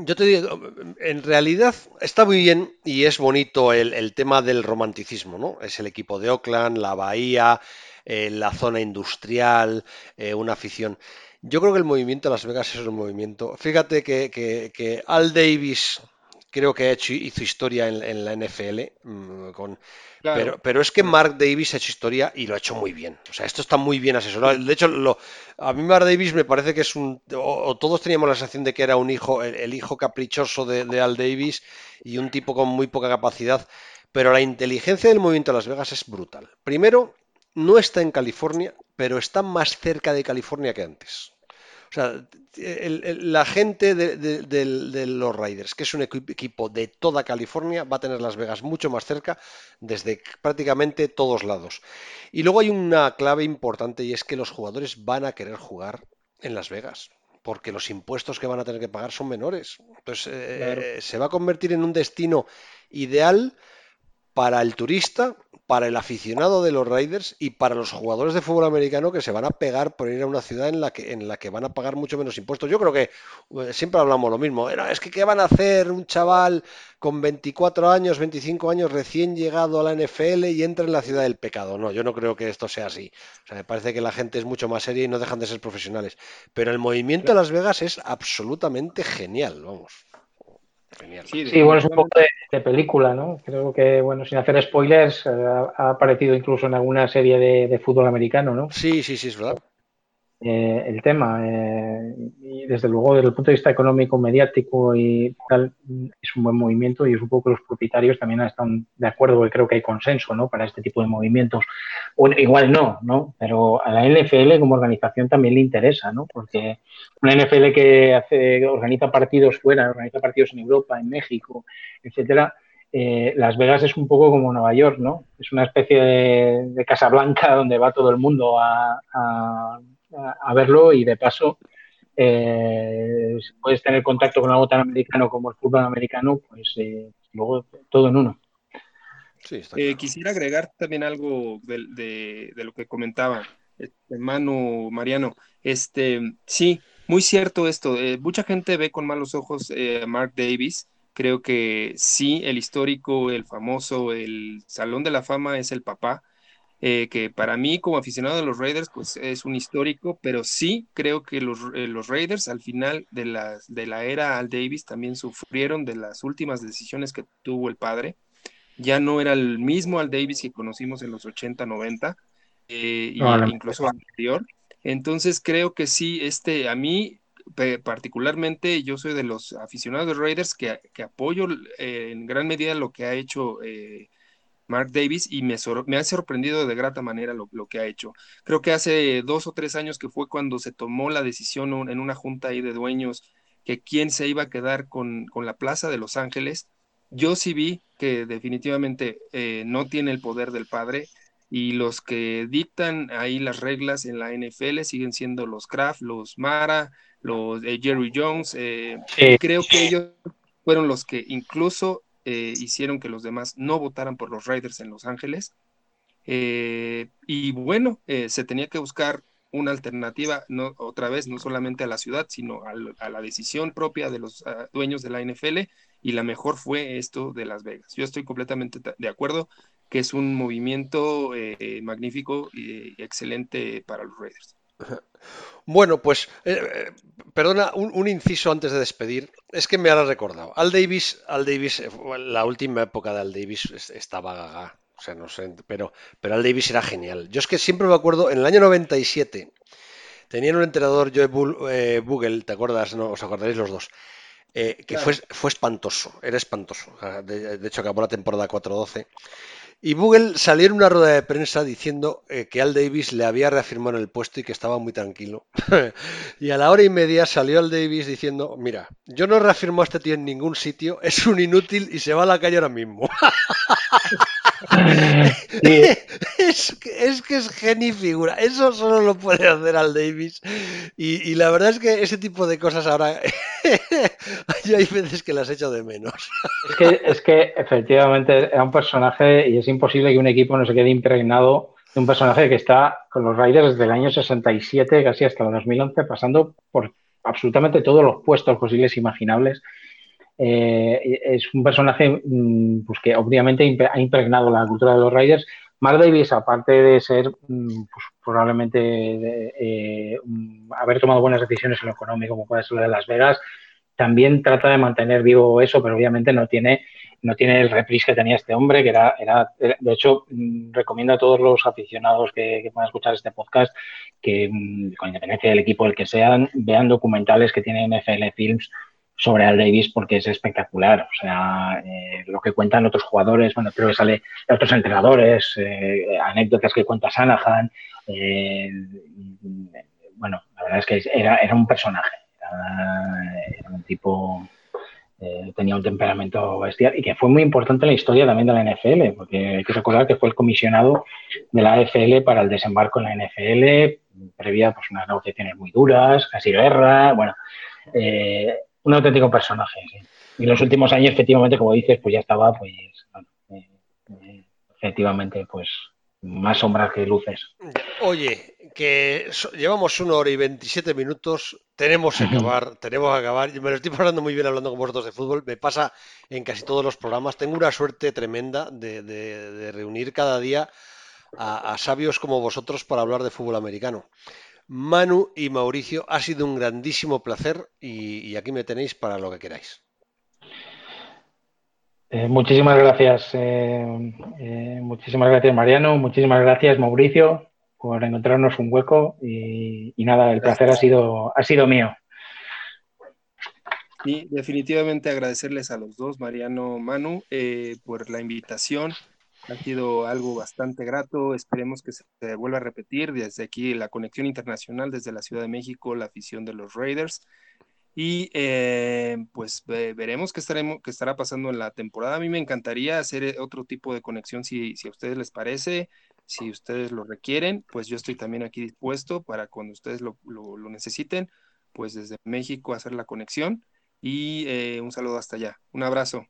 Yo te digo, en realidad está muy bien y es bonito el, tema del romanticismo, ¿no? Es el equipo de Oakland, la bahía, eh, la zona industrial, eh, una afición. Yo creo que el movimiento de Las Vegas es un movimiento. Fíjate que, Al Davis creo que ha hecho, hizo historia en, la NFL mm, con, pero, es que Mark Davis ha hecho historia y lo ha hecho muy bien. O sea, esto está muy bien asesorado. De hecho, lo, a mí Mark Davis me parece que es un... O, todos teníamos la sensación de que era un hijo, el, hijo caprichoso de, Al Davis y un tipo con muy poca capacidad. Pero la inteligencia del movimiento de Las Vegas es brutal. Primero, no está en California, pero está más cerca de California que antes. O sea, la gente de, los Riders, que es un equipo de toda California, va a tener Las Vegas mucho más cerca desde prácticamente todos lados. Y luego hay una clave importante y es que los jugadores van a querer jugar en Las Vegas porque los impuestos que van a tener que pagar son menores. Entonces, eh, se va a convertir en un destino ideal para el turista, para el aficionado de los Raiders y para los jugadores de fútbol americano que se van a pegar por ir a una ciudad en la que, en la que van a pagar mucho menos impuestos. Yo creo que eh, siempre hablamos lo mismo. Es que ¿qué van a hacer un chaval con 24 años, 25 años, recién llegado a la NFL y entra en la ciudad del pecado? No, yo no creo que esto sea así. O sea, me parece que la gente es mucho más seria y no dejan de ser profesionales. Pero el movimiento de Las Vegas es absolutamente genial, vamos. Sí, bueno, es un poco de, película, ¿no? Creo que, bueno, sin hacer spoilers, eh, ha aparecido incluso en alguna serie de, de, fútbol americano, ¿no? Sí, sí, sí, es verdad. Eh, el tema. Eh, y desde luego, desde el punto de vista económico, mediático y tal, es un buen movimiento y poco que los propietarios también están de acuerdo, que creo que hay consenso ¿no? para este tipo de movimientos. O, igual no, ¿no? Pero a la NFL como organización también le interesa, ¿no? Porque una NFL que hace, organiza partidos fuera, organiza partidos en Europa, en México, etcétera, eh, Las Vegas es un poco como Nueva York, ¿no? Es una especie de, de Casa Blanca donde va todo el mundo a, verlo y de paso eh, puedes tener contacto con algo tan americano como el fútbol americano, pues eh, luego todo en uno. Eh, quisiera agregar también algo de, lo que comentaba hermano Mariano. Este, sí, muy cierto esto. Eh, mucha gente ve con malos ojos a Mark Davis. Creo que sí, el histórico, el famoso, el Salón de la Fama es el papá. Eh, que para mí como aficionado de los Raiders pues es un histórico, pero sí creo que los, eh, los Raiders al final de la, de la era Al Davis también sufrieron de las últimas decisiones que tuvo el padre. Ya no era el mismo Al Davis que conocimos en los 80, 90, eh, incluso anterior. Entonces creo que sí, este, a mí particularmente yo soy de los aficionados de Raiders que, que apoyo en gran medida lo que ha hecho Mark Davis y me, me ha sorprendido de grata manera lo, que ha hecho. Creo que hace dos o tres años que fue cuando se tomó la decisión en una junta ahí de dueños que quién se iba a quedar con, la plaza de Los Ángeles. Yo sí vi que definitivamente eh, no tiene el poder del padre y los que dictan ahí las reglas en la NFL siguen siendo los Kraft, los Mara, los eh, Jerry Jones. Eh, creo que ellos fueron los que incluso eh, hicieron que los demás no votaran por los Raiders en Los Ángeles. Eh, y bueno, eh, se tenía que buscar una alternativa, no, otra vez, no solamente a la ciudad, sino a, la decisión propia de los ah, dueños de la NFL, y la mejor fue esto de Las Vegas. Yo estoy completamente de acuerdo que es un movimiento magnífico y excelente para los Raiders. Bueno, pues, eh, eh, perdona, un, inciso antes de despedir. Es que me ha recordado. Al Davis, Al Davis, eh, la última época de Al Davis estaba gaga. O sea, no sé, pero, pero Al Davis era genial. Yo es que siempre me acuerdo, en el año 97, tenían un entrenador, Joe Bugle, ¿te acuerdas? No, os acordaréis los dos. que fue, fue espantoso, era espantoso. De, de hecho, acabó la temporada 4-12. Y Google salió en una rueda de prensa diciendo eh, que Al Davis le había reafirmado el puesto y que estaba muy tranquilo. y a la hora y media salió Al Davis diciendo, mira, yo no reafirmo a este tío en ningún sitio, es un inútil y se va a la calle ahora mismo. es, que es genio figura. Eso solo lo puede hacer Al Davis. Y, la verdad es que ese tipo de cosas ahora hay veces que las echo de menos. es, que, es que efectivamente era un personaje y es imposible que un equipo no se quede impregnado de un personaje que está con los Raiders desde el año 67 casi hasta el 2011 pasando por absolutamente todos los puestos posibles e imaginables eh, es un personaje mm, pues que obviamente ha impregnado la cultura de los Raiders. Mark Davis, aparte de ser mm, pues, probablemente eh, mm, haber tomado buenas decisiones en lo económico, como puede ser lo de Las Vegas, también trata de mantener vivo eso, pero obviamente no tiene, no tiene el reprise que tenía este hombre, que era, era de hecho, recomiendo a todos los aficionados que, puedan escuchar este podcast que, con independencia del equipo el que sean, vean documentales que tiene NFL Films sobre Al Davis porque es espectacular. O sea, eh, lo que cuentan otros jugadores, bueno, creo que sale otros entrenadores, eh, anécdotas que cuenta Sanahan. Eh, bueno, la verdad es que era, era un personaje, era, un tipo, tenía un temperamento bestial y que fue muy importante en la historia también de la NFL, porque hay que recordar que fue el comisionado de la AFL para el desembarco en la NFL, previa pues unas negociaciones muy duras, casi guerra, bueno. Eh, un auténtico personaje. Y en los últimos años, efectivamente, como dices, pues ya estaba, pues, eh, eh, efectivamente, pues más sombras que luces. Oye, que llevamos una hora y 27 minutos, tenemos que acabar, tenemos que acabar. Me lo estoy pasando muy bien hablando con vosotros de fútbol, me pasa en casi todos los programas. Tengo una suerte tremenda de, reunir cada día a, a, sabios como vosotros para hablar de fútbol americano. Manu y Mauricio, ha sido un grandísimo placer y, aquí me tenéis para lo que queráis. Eh, muchísimas gracias, eh, eh, muchísimas gracias Mariano, muchísimas gracias Mauricio por encontrarnos un hueco y, nada, el placer ha sido, ha sido mío. Y definitivamente agradecerles a los dos, Mariano, Manu, por la invitación ha sido algo bastante grato. Esperemos que se vuelva a repetir desde aquí la conexión internacional desde la Ciudad de México, la afición de los Raiders. Y eh, pues veremos qué, estaremos, qué estará pasando en la temporada. A mí me encantaría hacer eh, otro tipo de conexión si, a ustedes les parece, si ustedes lo requieren, pues yo estoy también aquí dispuesto para cuando ustedes lo, lo, necesiten, pues desde México hacer la conexión. Y eh, un saludo hasta allá. Un abrazo.